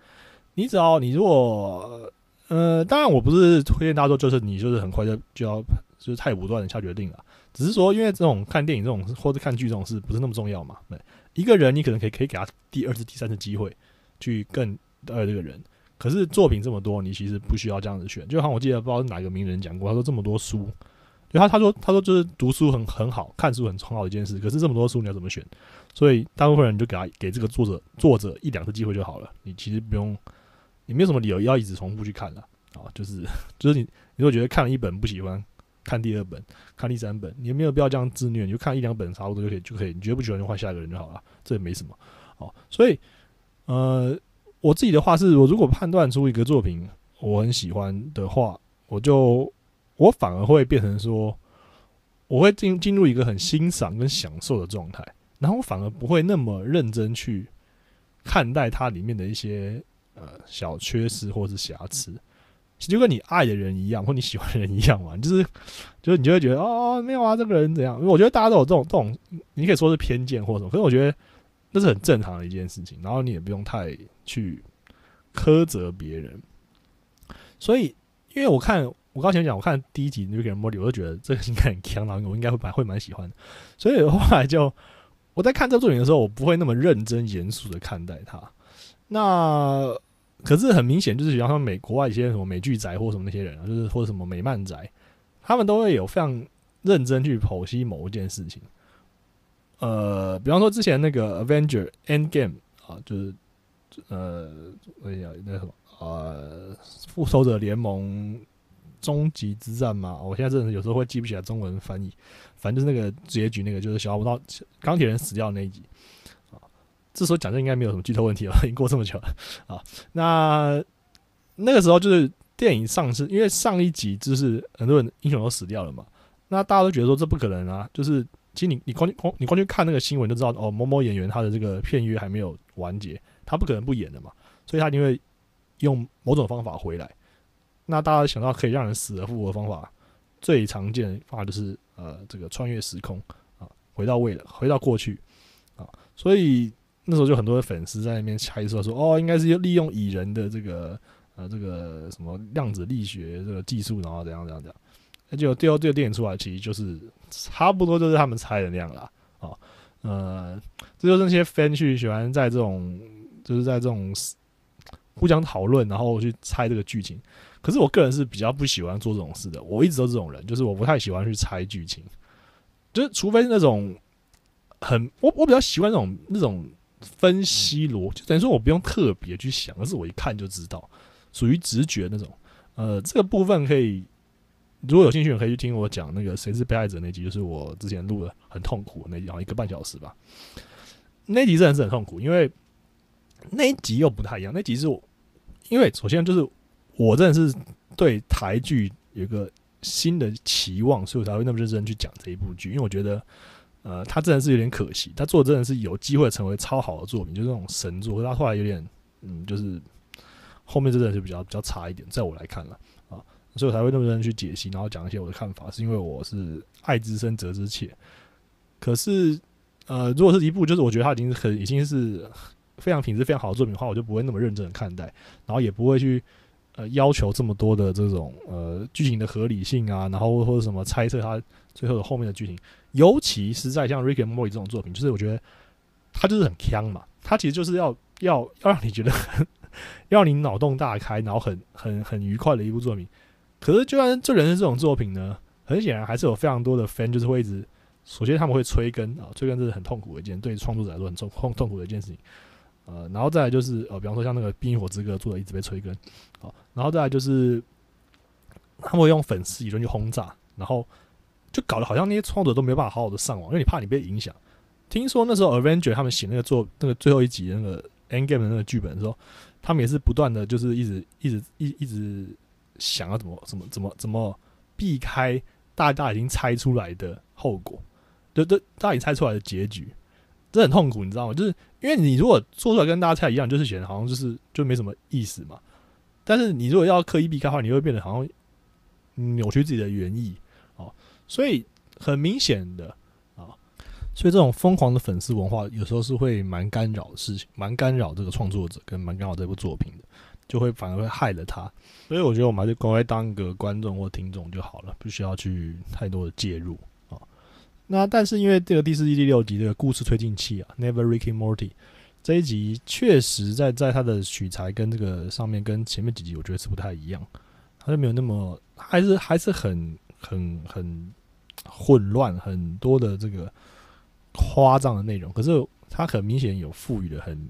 你只要你如果呃，当然我不是推荐大家说，就是你就是很快就就要就是太武断的下决定了。只是说，因为这种看电影这种或者看剧这种事不是那么重要嘛？对。一个人，你可能可以可以给他第二次、第三次机会，去更呃这个人。可是作品这么多，你其实不需要这样子选。就好像我记得不知道是哪个名人讲过，他说这么多书，就他他说他说就是读书很很好看书很很好的一件事。可是这么多书你要怎么选？所以大部分人就给他给这个作者作者一两次机会就好了。你其实不用，你没有什么理由要一直重复去看了啊。就是就是你你如果觉得看了一本不喜欢。看第二本，看第三本，你没有必要这样自虐，你就看一两本差不多就可以，就可以。你觉得不喜欢就换下一个人就好了，这也没什么。哦，所以，呃，我自己的话是，我如果判断出一个作品我很喜欢的话，我就我反而会变成说，我会进进入一个很欣赏跟享受的状态，然后我反而不会那么认真去看待它里面的一些呃小缺失或是瑕疵。就跟你爱的人一样，或你喜欢的人一样嘛，就是，就是你就会觉得哦，没有啊，这个人怎样？因为我觉得大家都有这种这种，你可以说是偏见或什么，可是我觉得那是很正常的一件事情。然后你也不用太去苛责别人。所以，因为我看我刚才讲，我看第一集《那个人 Morty》，我就觉得这个应该很强，然后我应该会蛮会蛮喜欢的。所以后来就我在看这个作品的时候，我不会那么认真严肃的看待它。那。可是很明显，就是比方说美国外一些什么美剧宅或什么那些人啊，就是或者什么美漫宅，他们都会有非常认真去剖析某一件事情。呃，比方说之前那个《Avenger End Game》啊，就是呃，我想那什么呃，《复仇者联盟：终极之战》嘛，我现在真的有时候会记不起来中文翻译，反正就是那个结局，那个就是小不到钢铁人死掉那一集啊。这时候讲这应该没有什么剧透问题了，已经过这么久了啊。那那个时候就是电影上市，因为上一集就是很多人英雄都死掉了嘛，那大家都觉得说这不可能啊。就是其实你你光光你光去看那个新闻就知道，哦，某某演员他的这个片约还没有完结，他不可能不演的嘛，所以他一定会用某种方法回来。那大家想到可以让人死而复活的方法，最常见的方法就是呃这个穿越时空啊，回到未来，回到过去啊，所以。那时候就很多的粉丝在那边猜测说，哦，应该是利用蚁人的这个呃这个什么量子力学这个技术，然后怎样怎样怎样。那就第二这个电影出来，其实就是差不多就是他们猜的那样啦。啊，呃，这就是那些 fan 去喜欢在这种就是在这种互相讨论，然后去猜这个剧情。可是我个人是比较不喜欢做这种事的，我一直都这种人，就是我不太喜欢去猜剧情，就是除非是那种很我我比较喜欢那种那种。分析逻就等于说我不用特别去想，而是我一看就知道，属于直觉那种。呃，这个部分可以，如果有兴趣，可以去听我讲那个谁是被害者那集，就是我之前录的很痛苦那集，好像一个半小时吧。那集真的是很痛苦，因为那一集又不太一样。那集是我，因为首先就是我真的是对台剧有一个新的期望，所以我才会那么认真去讲这一部剧，因为我觉得。呃，他真的是有点可惜，他做的真的是有机会成为超好的作品，就是那种神作。他后来有点，嗯，就是后面真的是比较比较差一点，在我来看了啊，所以我才会那么认真去解析，然后讲一些我的看法，是因为我是爱之深责之切。可是，呃，如果是一部就是我觉得他已经很已经是非常品质非常好的作品的话，我就不会那么认真的看待，然后也不会去 呃要求这么多的这种呃剧情的合理性啊，然后或者什么猜测他最后的后面的剧情。尤其是在像《Rick and Morty》这种作品，就是我觉得他就是很强嘛，他其实就是要要要让你觉得 要让你脑洞大开，然后很很很愉快的一部作品。可是，就算这人是这种作品呢，很显然还是有非常多的 fan 就是会一直，首先他们会催更啊，催更这是很痛苦的一件，对创作者来说很痛痛苦的一件事情。呃，然后再来就是呃，比方说像那个《冰与火之歌》做的一直被催更，好，然后再来就是他们会用粉丝舆论去轰炸，然后。就搞得好像那些创作者都没办法好好的上网，因为你怕你被影响。听说那时候 Avenger 他们写那个做那个最后一集那个 Endgame 的那个剧本的时候，他们也是不断的就是一直一直一一直想要怎么怎么怎么怎么避开大家已经猜出来的后果，对对，大家已经猜出来的结局，这很痛苦，你知道吗？就是因为你如果做出来跟大家猜一样，就是显得好像就是就没什么意思嘛。但是你如果要刻意避开的话，你会变得好像扭曲自己的原意哦。所以很明显的啊，所以这种疯狂的粉丝文化有时候是会蛮干扰事情，蛮干扰这个创作者跟蛮干扰这部作品的，就会反而会害了他。所以我觉得我们还是乖乖当一个观众或听众就好了，不需要去太多的介入。那但是因为这个第四季第六集这个故事推进器啊，Never Ricky Morty 这一集确实在在它的取材跟这个上面跟前面几集我觉得是不太一样，它就没有那么还是还是很很很。混乱很多的这个夸张的内容，可是它很明显有赋予的很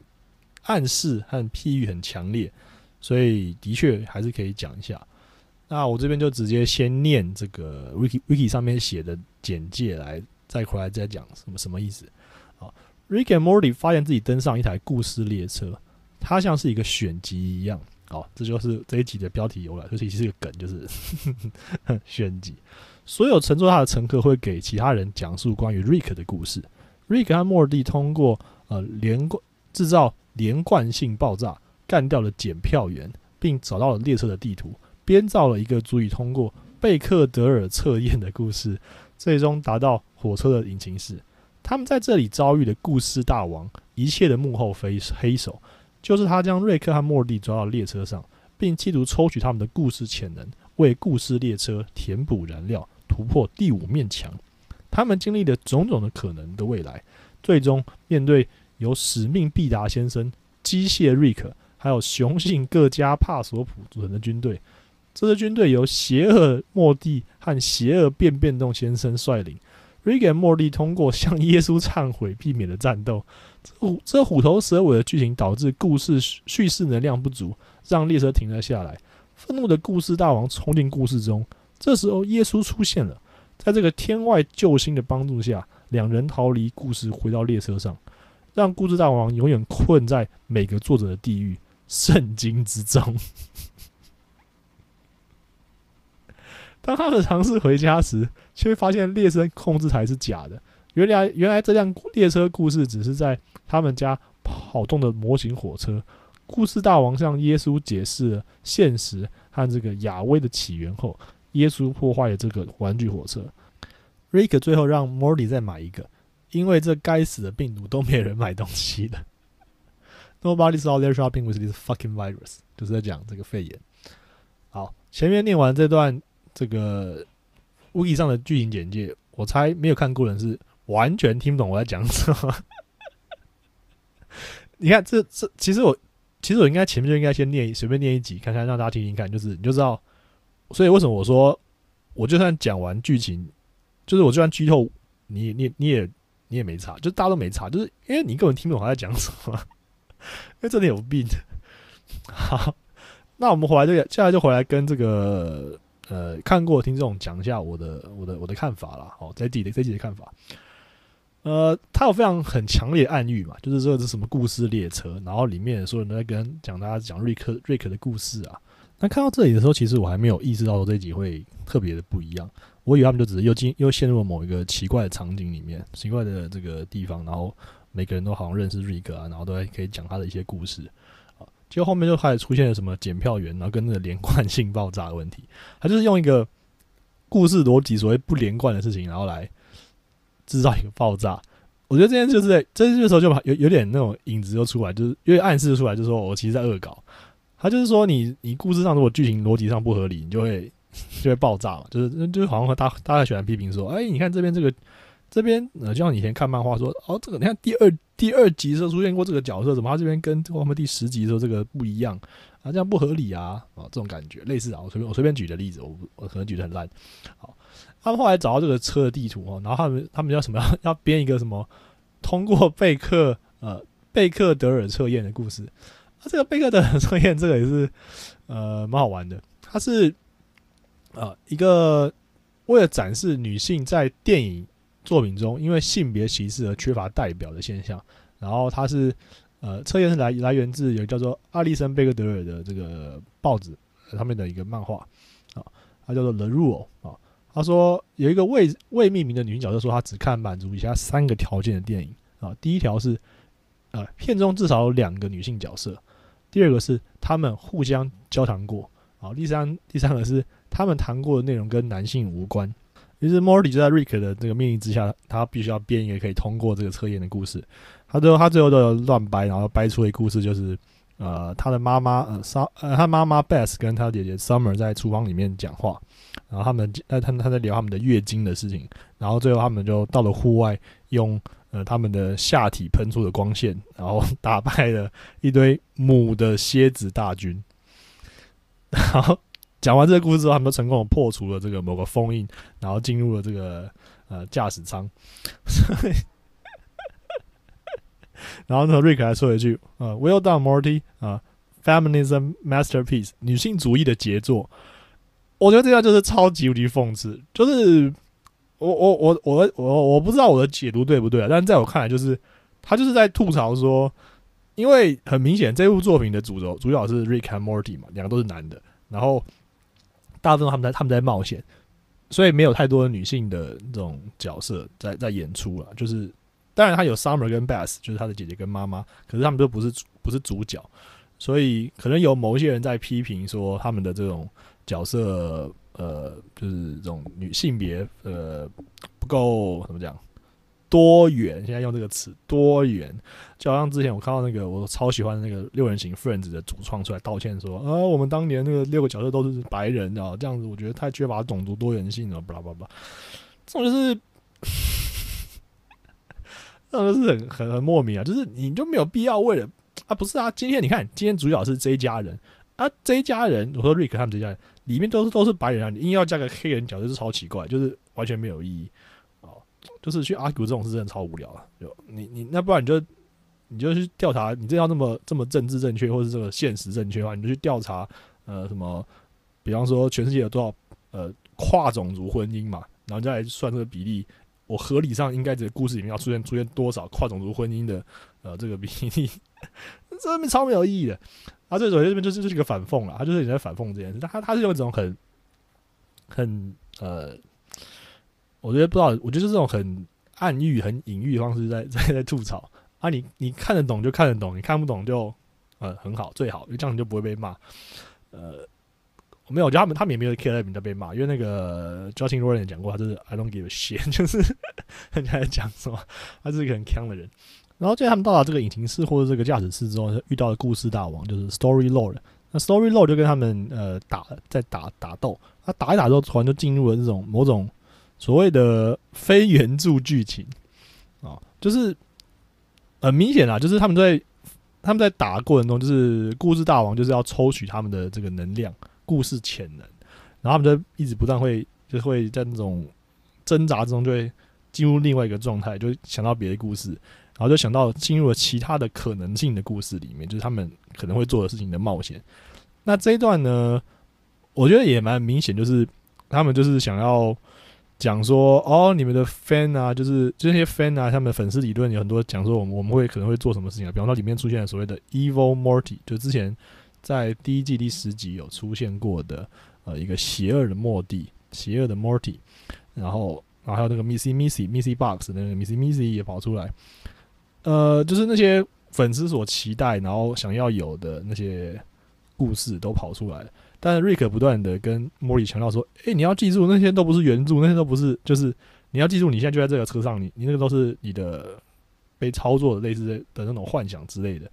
暗示和譬喻很强烈，所以的确还是可以讲一下。那我这边就直接先念这个 wiki wiki 上面写的简介来，再回来再讲什么什么意思啊？Rick and Morty 发现自己登上一台故事列车，它像是一个选集一样。哦，这就是这一集的标题由来，这其实是个梗，就是 选集。所有乘坐他的乘客会给其他人讲述关于 Rick 的故事。Rick 和 Morty 通过呃连贯制造连贯性爆炸，干掉了检票员，并找到了列车的地图，编造了一个足以通过贝克德尔测验的故事，最终达到火车的引擎室。他们在这里遭遇的故事大王，一切的幕后非黑手，就是他将瑞克和莫蒂抓到列车上，并企图抽取他们的故事潜能，为故事列车填补燃料。突破第五面墙，他们经历了种种的可能的未来，最终面对由使命必达先生、机械瑞克还有雄性各家帕索普组成的军队。这支军队由邪恶莫蒂和邪恶变变动先生率领。瑞克和莫蒂通过向耶稣忏悔，避免了战斗。这这虎头蛇尾的剧情导致故事叙事能量不足，让列车停了下来。愤怒的故事大王冲进故事中。这时候，耶稣出现了，在这个天外救星的帮助下，两人逃离故事，回到列车上。让故事大王永远困在每个作者的地狱圣经之中。当他们尝试回家时，却发现列车控制台是假的。原来，原来这辆列车故事只是在他们家跑动的模型火车。故事大王向耶稣解释了现实和这个亚威的起源后，耶稣破坏了这个玩具火车。瑞克最后让 Marty 再买一个，因为这该死的病毒都没人买东西的。nobody saw there shopping with this fucking virus，就是在讲这个肺炎。好，前面念完这段这个 Wiki 上的剧情简介，我猜没有看过人是完全听不懂我在讲什么。你看，这这其实我其实我应该前面就应该先念随便念一集，看看让大家听听看，就是你就知道。所以为什么我说我就算讲完剧情，就是我就算剧透，你你你也你也没差，就大家都没差，就是因为你根本听不懂他在讲什么，因为这里有病。好，那我们回来就接下来就回来跟这个呃看过听众讲一下我的我的我的看法啦。好，这集的这集的看法。呃，他有非常很强烈的暗喻嘛，就是说这什么故事列车，然后里面所有人都在跟讲大家讲瑞克瑞克的故事啊。那看到这里的时候，其实我还没有意识到说这一集会特别的不一样。我以为他们就只是又进又陷入了某一个奇怪的场景里面，奇怪的这个地方，然后每个人都好像认识瑞克啊，然后都可以讲他的一些故事。结果后面就开始出现了什么检票员，然后跟那个连贯性爆炸的问题。他就是用一个故事逻辑所谓不连贯的事情，然后来。制造一个爆炸，我觉得这件就是在这这时候就有有点那种影子就出来，就是因为暗示出来，就是说我其实在恶搞。他就是说，你你故事上如果剧情逻辑上不合理，你就会就会爆炸嘛。就是就是好像和大大家喜欢批评说，哎，你看这边这个这边呃，就像以前看漫画说，哦，这个你看第二第二集的时候出现过这个角色，怎么他这边跟后面第十集的时候这个不一样啊？这样不合理啊！啊，这种感觉类似啊。我随便我随便举的例子，我我可能举的很烂，好。他们后来找到这个车的地图哦，然后他们他们要什么要 要编一个什么通过贝克呃贝克德尔测验的故事。啊，这个贝克德尔测验这个也是呃蛮好玩的。它是呃一个为了展示女性在电影作品中因为性别歧视而缺乏代表的现象。然后它是呃测验是来来源自有叫做阿利森贝克德尔的这个报纸上面的一个漫画啊，它叫做 The Rule 啊。他说有一个未未命名的女角色说，她只看满足以下三个条件的电影啊。第一条是，呃，片中至少有两个女性角色；第二个是他们互相交谈过啊；第三第三个是他们谈过的内容跟男性无关。其实 Morty 就在 Rick 的这个命令之下，他必须要编一个可以通过这个测验的故事。他最后他最后都有乱掰，然后掰出一个故事，就是呃，他的妈妈呃 S 呃，他妈妈 Beth 跟他姐姐 Summer 在厨房里面讲话。然后他们，呃，他他在聊他们的月经的事情，然后最后他们就到了户外，用呃他们的下体喷出的光线，然后打败了一堆母的蝎子大军。然后讲完这个故事之后，他们成功的破除了这个某个封印，然后进入了这个呃驾驶舱。然后呢，瑞克还说了一句：“呃，Well done, Morty！啊，Feminism masterpiece，女性主义的杰作。”我觉得这样就是超级无敌讽刺，就是我我我我我我不知道我的解读对不对啊？但是在我看来，就是他就是在吐槽说，因为很明显这部作品的主轴主角是 Rick 和 Morty 嘛，两个都是男的，然后大部分他们在他们在冒险，所以没有太多的女性的这种角色在在演出了。就是当然他有 Summer 跟 Bass，就是他的姐姐跟妈妈，可是他们都不是不是主角，所以可能有某些人在批评说他们的这种。角色呃，就是这种女性别呃不够怎么讲多元？现在用这个词多元，就好像之前我看到那个我超喜欢的那个六人行 Friends 的主创出来道歉说啊，我们当年那个六个角色都是白人啊，这样子我觉得太缺乏种族多元性了，巴拉巴拉，这种就是 这种就是很很很莫名啊，就是你就没有必要为了啊，不是啊，今天你看今天主角是这一家人啊，这一家人，我说 Rick 他们这家人。里面都是都是白人啊，你硬要加个黑人角色是超奇怪，就是完全没有意义。就是去 argue 这种事真的超无聊啊！就你你那不然你就你就去调查，你真要那么这么政治正确或是这个现实正确的话，你就去调查呃什么，比方说全世界有多少呃跨种族婚姻嘛，然后再来算这个比例，我合理上应该这个故事里面要出现出现多少跨种族婚姻的呃这个比例，这边超没有意义的。他最主要这边就是就是一个反讽了，他就是你在反讽这件事，他他是用一种很很呃，我觉得不知道，我觉得是这种很暗喻、很隐喻的方式在在在吐槽啊，你你看得懂就看得懂，你看不懂就呃很好最好，因为这样你就不会被骂。呃，没有，我觉得他们他们也没有 care 人家被骂，因为那个 Justin r o l a n 讲过，他就是 I don't give a shit，就是人家在讲什么，他是一个很强的人。然后，在他们到达这个引擎室或者这个驾驶室之后，遇到了故事大王，就是 Story Lord。那 Story Lord 就跟他们呃打在打打斗，他打一打之后，突然就进入了这种某种所谓的非原著剧情啊，就是很明显啊，就是他们在他们在打的过程中，就是故事大王就是要抽取他们的这个能量、故事潜能，然后他们就一直不断会就会在那种挣扎之中，就会进入另外一个状态，就想到别的故事。然后就想到进入了其他的可能性的故事里面，就是他们可能会做的事情的冒险。那这一段呢，我觉得也蛮明显，就是他们就是想要讲说，哦，你们的 fan 啊，就是这些 fan 啊，他们的粉丝理论有很多讲说，我们我们会可能会做什么事情啊？比方说里面出现了所谓的 evil Morty，就之前在第一季第十集有出现过的呃一个邪恶的莫蒂，邪恶的 Morty，然后然后还有那个 Missy Missy Missy Box 那个 Missy Missy 也跑出来。呃，就是那些粉丝所期待，然后想要有的那些故事都跑出来了。但是瑞克不断的跟莫里强调说：“哎，你要记住，那些都不是原著，那些都不是，就是你要记住，你现在就在这个车上，你你那个都是你的被操作的类似的那种幻想之类的。”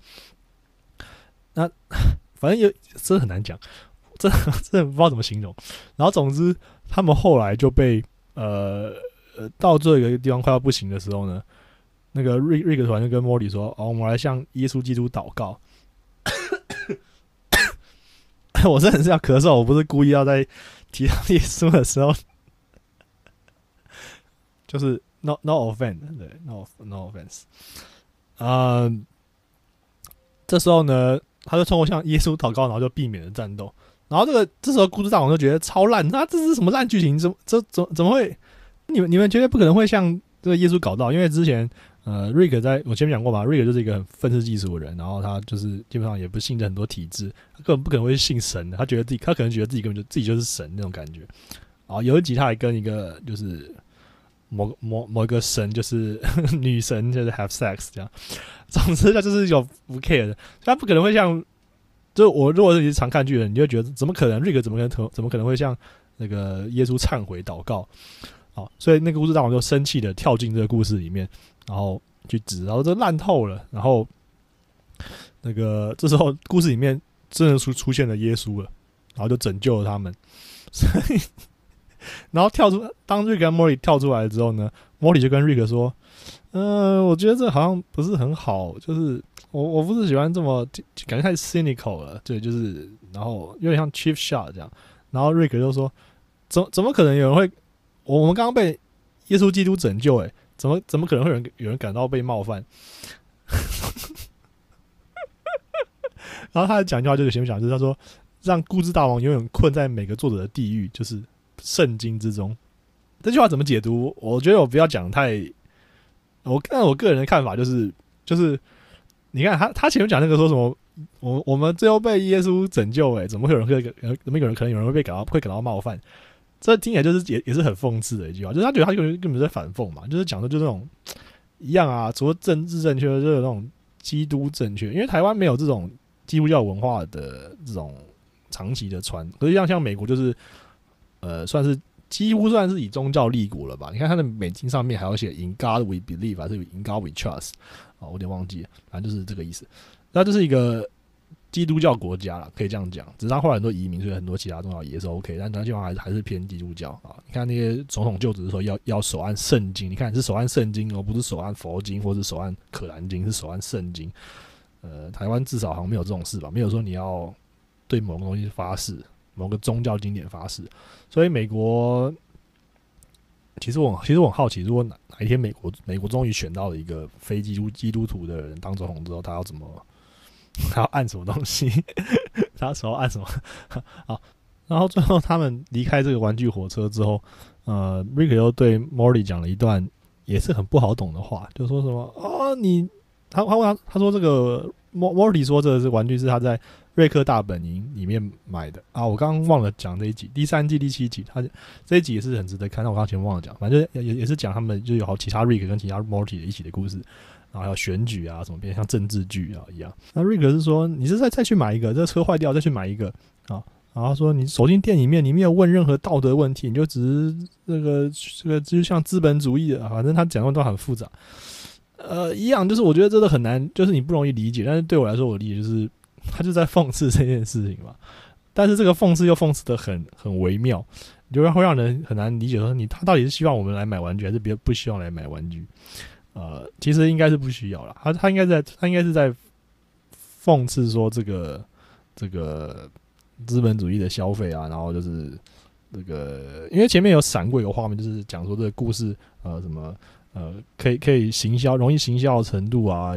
那 反正有真的很难讲，真的真的不知道怎么形容。然后总之，他们后来就被呃呃到这个地方快要不行的时候呢。那个瑞瑞克团就跟莫里说：“哦，我们来向耶稣基督祷告。”我真的是要咳嗽，我不是故意要在提到耶稣的时候，就是 no no offense，对 no no offense。啊，这时候呢，他就通过向耶稣祷告，然后就避免了战斗。然后这个这时候故事大王就觉得超烂，那这是什么烂剧情？怎这怎怎么会？你们你们绝对不可能会像这个耶稣搞到，因为之前。呃，瑞克在我前面讲过嘛，瑞克就是一个很愤世嫉俗的人，然后他就是基本上也不信任很多体制，他根本不可能会信神的，他觉得自己他可能觉得自己根本就自己就是神那种感觉。啊，有一集他还跟一个就是某某某一个神，就是 女神，就是 have sex 这样。总之他就是一种不 care 的，他不可能会像，就我如果是你是常看剧的，你就觉得怎么可能瑞克怎么可能怎么可能会像那个耶稣忏悔祷告？好，所以那个故事大王就生气的跳进这个故事里面。然后去指，然后这烂透了。然后那个这时候故事里面真的出出现了耶稣了，然后就拯救了他们。所以，然后跳出当瑞克跟莫里跳出来之后呢，莫里就跟瑞克说：“嗯，我觉得这好像不是很好，就是我我不是喜欢这么感觉太 cynical 了，对，就是然后有点像 cheap shot 这样。”然后瑞克就说：“怎怎么可能有人会？我们刚刚被耶稣基督拯救，哎，怎么怎么可能会有人有人感到被冒犯？然后他讲一句话，就是前面讲，就是他说让固执大王永远困在每个作者的地狱，就是圣经之中。这句话怎么解读？我觉得我不要讲太。我看我个人的看法就是，就是你看他他前面讲那个说什么，我我们最后被耶稣拯救，哎，怎么会有人会怎么有人可能有人会被感到会感到冒犯？这听起来就是也也是很讽刺的一句话，就是他觉得他根本根本在反讽嘛，就是讲的就那种一样啊，除了政治正确，就是那种基督正确，因为台湾没有这种基督教文化的这种长期的传，可是像像美国就是呃算是几乎算是以宗教立国了吧？你看他的美金上面还要写 “In God We Believe” 还是 “In God We Trust” 啊，我有点忘记了，反正就是这个意思。那这是一个。基督教国家了，可以这样讲。只是他后来很多移民，所以很多其他宗教也是 OK，但他基本上还是还是偏基督教啊。你看那些总统就职的时候，要要手按圣经，你看是手按圣经，而不是手按佛经，或是手按可兰经，是手按圣经。呃，台湾至少好像没有这种事吧？没有说你要对某个东西发誓，某个宗教经典发誓。所以美国，其实我其实我很好奇，如果哪哪一天美国美国终于选到了一个非基督基督徒的人当总统之后，他要怎么？还要按什么东西？他手要按什么？好，然后最后他们离开这个玩具火车之后，呃，Rick 又对 Morty 讲了一段也是很不好懂的话，就说什么哦，你他他问他他说这个莫莫蒂说这个是玩具是他在瑞克大本营里面买的啊，我刚刚忘了讲这一集，第三季第七集，他这一集也是很值得看。但我刚刚前面忘了讲，反正也也是讲他们就有好其他瑞克跟其他莫蒂的一起的故事。然后还有选举啊，什么变像政治剧啊一样。那瑞克是说，你是再再去买一个，这车坏掉再去买一个啊。然后说，你走进店里面，你没有问任何道德问题，你就只是那个这个就像资本主义的，反正他讲的都很复杂。呃，一样就是我觉得真的很难，就是你不容易理解。但是对我来说，我理解就是他就在讽刺这件事情嘛。但是这个讽刺又讽刺的很很微妙，就会会让人很难理解说，你他到底是希望我们来买玩具，还是别不希望来买玩具？呃，其实应该是不需要了。他他应该在他应该是在讽刺说这个这个资本主义的消费啊，然后就是这个，因为前面有闪过一个画面，就是讲说这个故事呃什么呃可以可以行销容易行销的程度啊，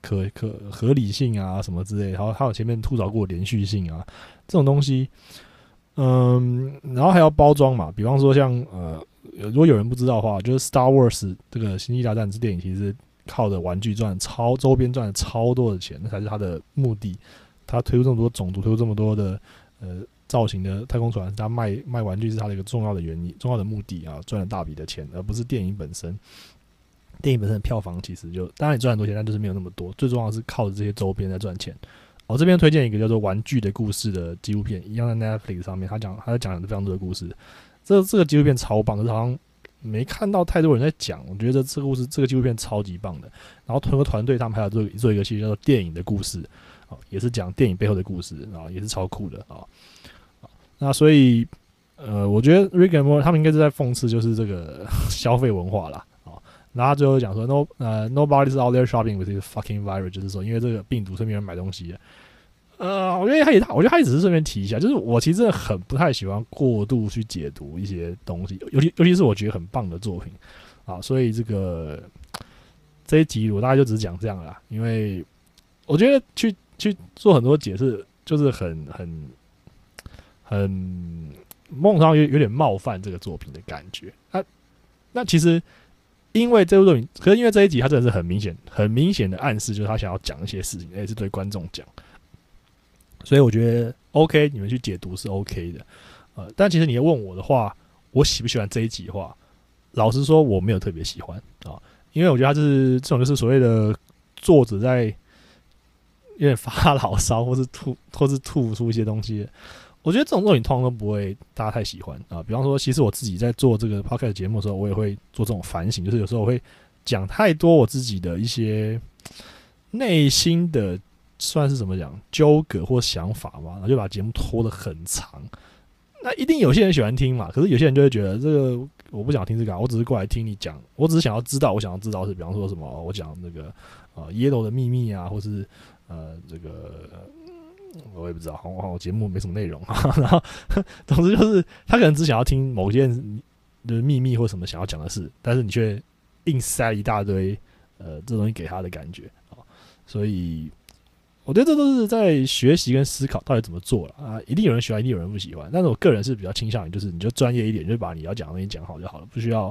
可可合理性啊什么之类，然后还有前面吐槽过连续性啊这种东西，嗯，然后还要包装嘛，比方说像呃。如果有人不知道的话，就是《Star Wars》这个《星际大战》这电影，其实靠着玩具赚超周边赚超多的钱，那才是他的目的。他推出这么多种族，推出这么多的呃造型的太空船，他卖卖玩具是他的一个重要的原因、重要的目的啊，赚了大笔的钱，而不是电影本身。电影本身的票房其实就当然也赚很多钱，但就是没有那么多。最重要是靠着这些周边在赚钱。我这边推荐一个叫做《玩具的故事》的纪录片，一样在 Netflix 上面，他讲他在讲非常多的故事。这这个纪录片超棒，就是好像没看到太多人在讲。我觉得这个故事，这个纪录片超级棒的。然后同个团队他们还有做做一个戏叫做《电影的故事》，哦，也是讲电影背后的故事，啊也是超酷的啊。那所以，呃，我觉得 Rick and Morty 他们应该是在讽刺就是这个 消费文化啦。啊。然后最后讲说 No 呃，nobody is out there shopping with this fucking virus，就是说因为这个病毒，所以没人买东西。呃，我觉得他也，我觉得他也只是顺便提一下，就是我其实很不太喜欢过度去解读一些东西，尤其尤其是我觉得很棒的作品啊，所以这个这一集我大概就只讲这样了，因为我觉得去去做很多解释，就是很很很梦上有有点冒犯这个作品的感觉。那那其实因为这部作品，可是因为这一集他真的是很明显、很明显的暗示，就是他想要讲一些事情，也是对观众讲。所以我觉得 OK，你们去解读是 OK 的，呃，但其实你要问我的话，我喜不喜欢这一集的话，老实说我没有特别喜欢啊，因为我觉得他是这种就是所谓的作者在有点发牢骚，或是吐 或是吐出一些东西，我觉得这种作品通常都不会大家太喜欢啊。比方说，其实我自己在做这个 podcast 节目的时候，我也会做这种反省，就是有时候我会讲太多我自己的一些内心的。算是怎么讲纠葛或想法嘛，然后就把节目拖得很长。那一定有些人喜欢听嘛，可是有些人就会觉得这个我不想听这个，我只是过来听你讲，我只是想要知道，我想要知道是比方说什么，我讲那个呃 Yellow 的秘密啊，或是呃这个我也不知道，好好节目没什么内容啊。然后 总之就是他可能只想要听某件的秘密或什么想要讲的事，但是你却硬塞一大堆呃这东西给他的感觉啊，所以。我觉得这都是在学习跟思考到底怎么做了啊！一定有人喜欢，一定有人不喜欢。但是我个人是比较倾向于，就是你就专业一点，就把你要讲的东西讲好就好了，不需要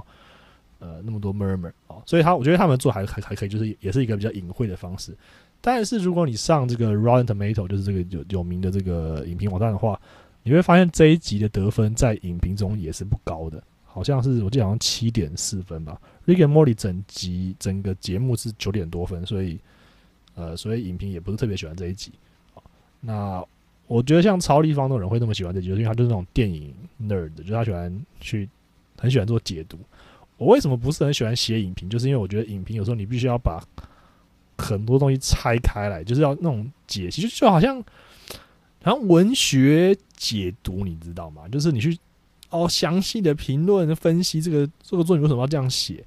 呃那么多 murmur 啊。所以他我觉得他们做还还还可以，就是也是一个比较隐晦的方式。但是如果你上这个 Rotten Tomato，就是这个有有名的这个影评网站的话，你会发现这一集的得分在影评中也是不高的，好像是我记得好像七点四分吧。Rick and Morty 整集整个节目是九点多分，所以。呃，所以影评也不是特别喜欢这一集。那我觉得像超立方那种人会那么喜欢这集，就是因为他就是那种电影 nerd，就是他喜欢去很喜欢做解读。我为什么不是很喜欢写影评？就是因为我觉得影评有时候你必须要把很多东西拆开来，就是要那种解析，就就好像好像文学解读，你知道吗？就是你去哦详细的评论分析这个这个作品为什么要这样写。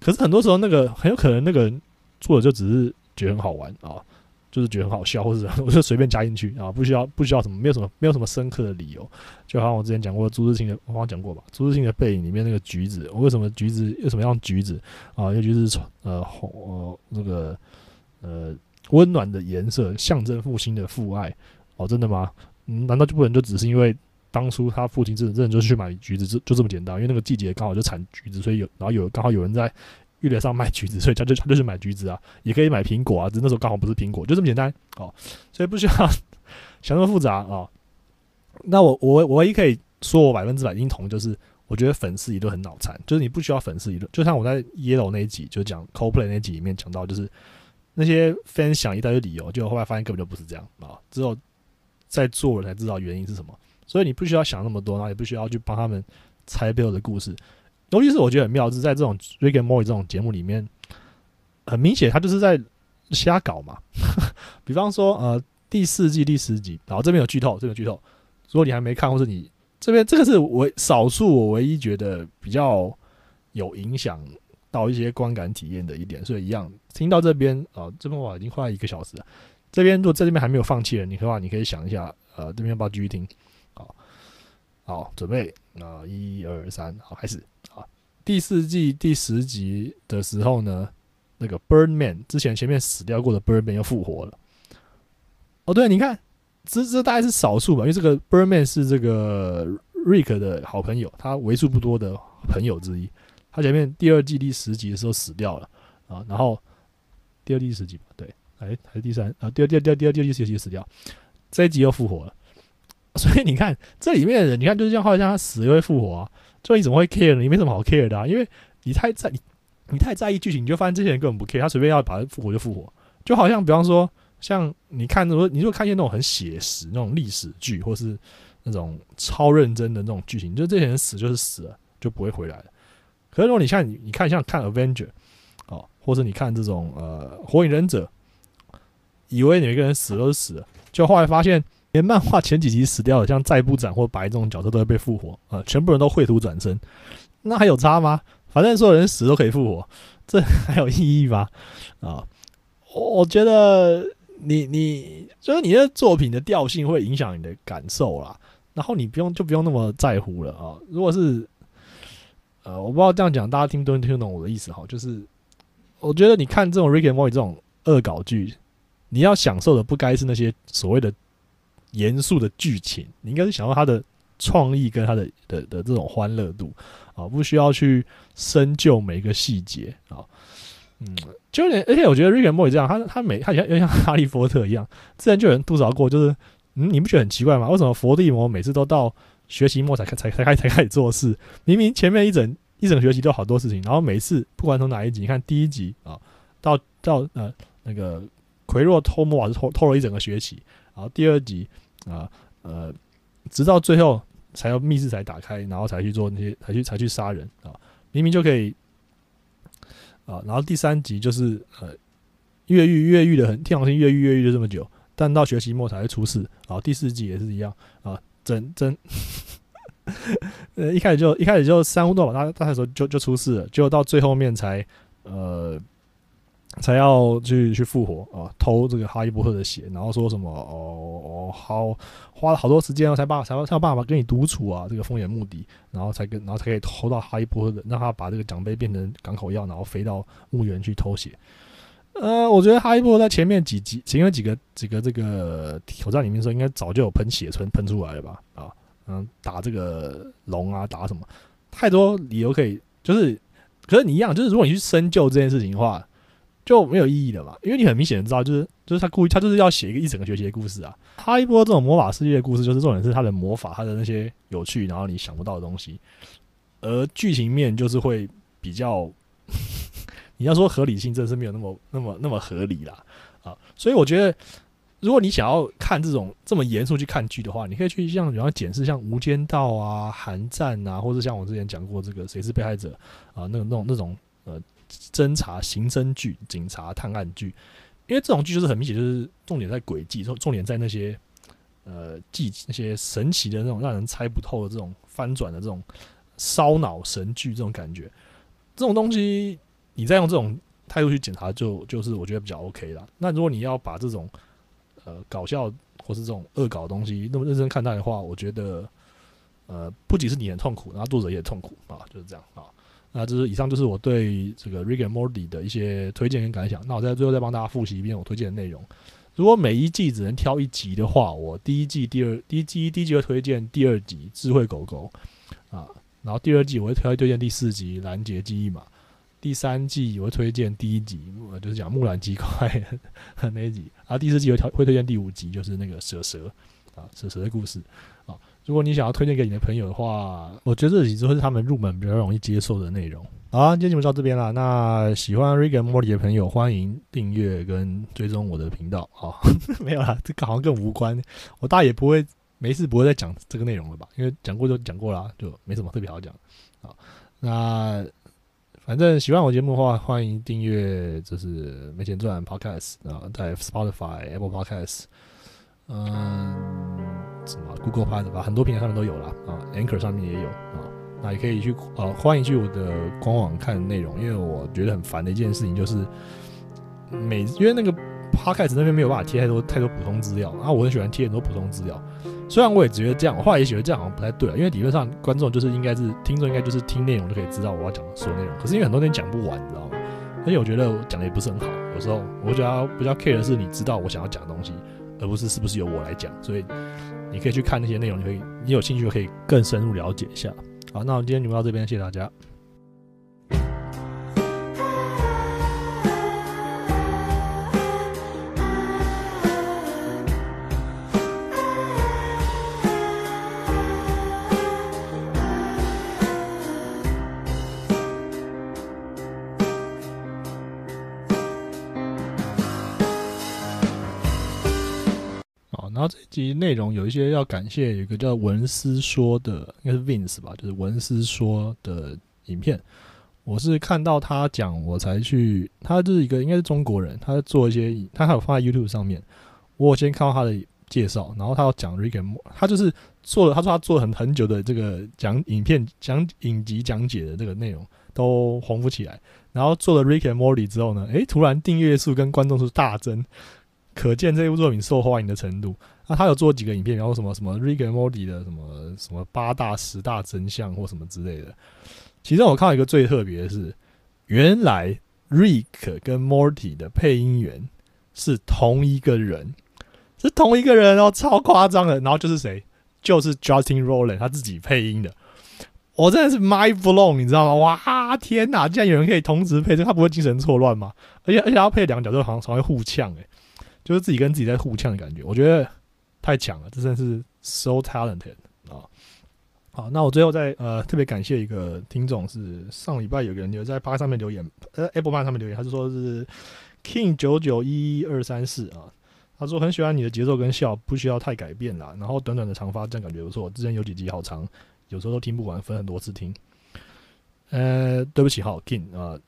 可是很多时候那个很有可能那个作者就只是。觉得很好玩啊，就是觉得很好笑，或者 我就随便加进去啊，不需要不需要什么，没有什么没有什么深刻的理由。就好像我之前讲过朱自清的，我好像讲过吧，朱自清的背影里面那个橘子，我为什么橘子为什么要橘子啊？因为橘子呃红呃那个呃温暖的颜色，象征父亲的父爱哦，真的吗？嗯，难道就不能就只是因为当初他父亲真的真的就去买橘子，就就这么简单？因为那个季节刚好就产橘子，所以有然后有刚好有人在。遇得上卖橘子，所以他就他就去买橘子啊，也可以买苹果啊，只是那时候刚好不是苹果，就这么简单哦，所以不需要想那么复杂啊。那我我我唯一可以说我百分之百认同，就是我觉得粉丝一顿很脑残，就是你不需要粉丝一顿，就像我在 Yellow 那一集就讲 CoPlay 那一集里面讲到，就是那些 fan 想一大堆理由，就后来发现根本就不是这样啊，只有在做了才知道原因是什么，所以你不需要想那么多，然后也不需要去帮他们猜背后的故事。尤其是我觉得很妙，是在这种 Rick and Morty 这种节目里面，很明显他就是在瞎搞嘛。比方说，呃，第四季第十集，然后这边有剧透，这边剧透。如果你还没看，或是你这边这个是唯少数我唯一觉得比较有影响到一些观感体验的一点，所以一样听到这边啊，这边我已经快一个小时了。这边如果在这边还没有放弃的，你的话你可以想一下，呃，这边要不要继续听？好，准备啊，一二三，好，开始。第四季第十集的时候呢，那个 Birdman 之前前面死掉过的 Birdman 又复活了。哦，对，你看，这这大概是少数吧，因为这个 Birdman 是这个 Rick 的好朋友，他为数不多的朋友之一。他前面第二季第十集的时候死掉了啊，然后第二季第十集，对，哎，还是第三啊，第二第二第二第二第二季十集死掉，这一集又复活了。所以你看这里面的人，你看就是像好像他死又会复活。所以你怎么会 care 呢？你没什么好 care 的啊，因为你太在你你太在意剧情，你就发现这些人根本不 care，他随便要把他复活就复活，就好像比方说，像你看如果你如果看一些那种很写实那种历史剧，或是那种超认真的那种剧情，就这些人死就是死了，就不会回来了。可是如果你像你你看像看 Avenger 哦，或者你看这种呃火影忍者，以为每个人死都是死了，就后来发现。连漫画前几集死掉的，像再不斩或白这种角色都会被复活啊！全部人都绘图转身，那还有差吗？反正所有人死都可以复活，这还有意义吗？啊，我觉得你你就是你的作品的调性会影响你的感受啦，然后你不用就不用那么在乎了啊！如果是呃，我不知道这样讲大家听不听懂我的意思哈，就是我觉得你看这种 Rick and Morty 这种恶搞剧，你要享受的不该是那些所谓的。严肃的剧情，你应该是想要他的创意跟他的的的这种欢乐度啊，不需要去深究每一个细节啊。嗯，就连而且我觉得 Rick and Morty 这样，他他每他像又像哈利波特一样，之前就有人吐槽过，就是嗯，你不觉得很奇怪吗？为什么伏地魔每次都到学期末才开才才开才开始做事？明明前面一整一整学期都好多事情，然后每次不管从哪一集，你看第一集啊，到到呃那个奎若偷魔法是偷偷了一整个学期，然后第二集。啊，呃，直到最后才要密室才打开，然后才去做那些，才去才去杀人啊！明明就可以啊！然后第三集就是呃，越狱越狱的很，天王星越狱越狱了这么久，但到学期末才会出事啊！第四集也是一样啊，真真，呃，一开始就一开始就三巫斗法，他他那时候就就出事了，结果到最后面才呃。才要去去复活啊，偷这个哈利波特的血，然后说什么哦哦好，花了好多时间哦，才把才才有办法跟你独处啊，这个风眼目的，然后才跟然后才可以偷到哈利波特的，让他把这个奖杯变成港口药，然后飞到墓园去偷血。呃，我觉得哈利波特在前面几集前面几个几个这个挑战里面说，应该早就有喷血喷喷出来了吧？啊，嗯，打这个龙啊，打什么？太多理由可以，就是可是你一样，就是如果你去深究这件事情的话。就没有意义了嘛？因为你很明显的知道，就是就是他故意，他就是要写一个一整个学习的故事啊。哈利波这种魔法世界的故事，就是重点是他的魔法，他的那些有趣，然后你想不到的东西。而剧情面就是会比较，你要说合理性，真是没有那么那么那么合理啦啊。所以我觉得，如果你想要看这种这么严肃去看剧的话，你可以去像比方检视像《无间道》啊、《寒战》啊，或者像我之前讲过这个《谁是被害者》啊，那个那种那种呃。侦查、刑侦剧、警察探案剧，因为这种剧就是很明显，就是重点在轨迹，重重点在那些呃技那些神奇的那种让人猜不透的这种翻转的这种烧脑神剧这种感觉，这种东西你再用这种态度去检查，就就是我觉得比较 OK 啦。那如果你要把这种呃搞笑或是这种恶搞的东西那么认真看待的话，我觉得呃不仅是你很痛苦，然后作者也痛苦啊，就是这样啊。那这是以上就是我对这个 Rick and Morty 的一些推荐跟感想。那我在最后再帮大家复习一遍我推荐的内容。如果每一季只能挑一集的话，我第一季、第二第一季第一季会推荐第二集《智慧狗狗》啊，然后第二季我会推推荐第四集《拦截记忆码》，第三季我会推荐第一集，呃就是讲木兰鸡块那一集，啊，第四季会调会推荐第五集，就是那个蛇蛇啊蛇蛇的故事。如果你想要推荐给你的朋友的话，我觉得这几集会是他们入门比较容易接受的内容。好，今天节目到这边了。那喜欢 Rick and Morty 的朋友，欢迎订阅跟追踪我的频道。好，没有啦，这个好像更无关。我大也不会没事不会再讲这个内容了吧？因为讲过就讲过啦，就没什么特别好讲。好，那反正喜欢我节目的话，欢迎订阅，就是没钱赚 Podcast 啊，在 Spotify、Apple Podcast，嗯。什么 Google Podcast 吧，很多平台上面都有了啊，Anchor 上面也有啊，那也可以去呃，欢迎去我的官网看内容，因为我觉得很烦的一件事情就是每因为那个 Podcast 那边没有办法贴太多太多普通资料，啊我很喜欢贴很多普通资料，虽然我也觉得这样，我后来也觉得这样好像不太对了，因为理论上观众就是应该是听众应该就是听内容就可以知道我要讲所有内容，可是因为很多东西讲不完，你知道吗？而且我觉得讲的也不是很好，有时候我比较比较 care 的是你知道我想要讲的东西，而不是是不是由我来讲，所以。你可以去看那些内容，你可以，你有兴趣可以更深入了解一下。好，那我们今天节目到这边，谢谢大家。后这一集内容有一些要感谢，有一个叫文思说的，应该是 Vince 吧，就是文思说的影片。我是看到他讲，我才去。他就是一个应该是中国人，他在做一些，他还有放在 YouTube 上面。我先看到他的介绍，然后他要讲 Rick and，他就是做了，他说他做了很很久的这个讲影片、讲影集讲解的这个内容都红不起来。然后做了 Rick and Morty 之后呢，诶，突然订阅数跟观众数大增。可见这部作品受欢迎的程度。那他有做几个影片，然后什么什么 Rick and Morty 的什么什么八大十大真相或什么之类的。其中我看到一个最特别的是，原来 Rick 跟 Morty 的配音员是同一个人，是同一个人哦，超夸张的。然后就是谁？就是 Justin Roiland 他自己配音的。我真的是 mind blown，你知道吗？哇，天哪！竟然有人可以同时配这，他不会精神错乱吗？而且而且他配两个角色好像常会互呛，诶。就是自己跟自己在互呛的感觉，我觉得太强了，这真是 so talented 啊！好，那我最后再呃特别感谢一个听众，是上礼拜有个人留在 p 上面留言，呃 Apple p a 上面留言，他是说是 King 九九一二三四啊，他说很喜欢你的节奏跟笑，不需要太改变啦，然后短短的长发这样感觉不错，之前有几集好长，有时候都听不完，分很多次听。呃，对不起哈，King 啊。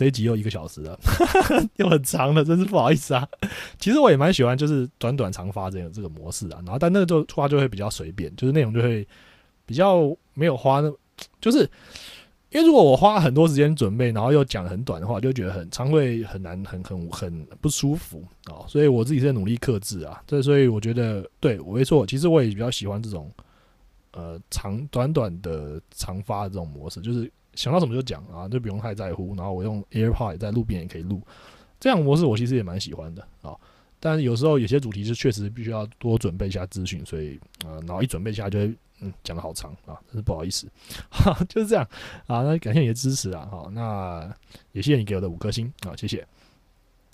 这一集又一个小时了，又很长了，真是不好意思啊。其实我也蛮喜欢，就是短短长发这个这个模式啊。然后，但那个就话就会比较随便，就是内容就会比较没有花，那就是因为如果我花很多时间准备，然后又讲很短的话，就觉得很常会很难，很很很不舒服啊。所以我自己在努力克制啊。这所以我觉得对我没错，其实我也比较喜欢这种呃长短短的长发的这种模式，就是。想到什么就讲啊，就不用太在乎。然后我用 AirPod 在路边也可以录，这样模式我其实也蛮喜欢的啊。但有时候有些主题是确实必须要多准备一下资讯，所以啊，然后一准备一下就会嗯讲的好长啊，真是不好意思。哈，就是这样啊。那感谢你的支持啊，好，那也谢谢你给我的五颗星啊，谢谢。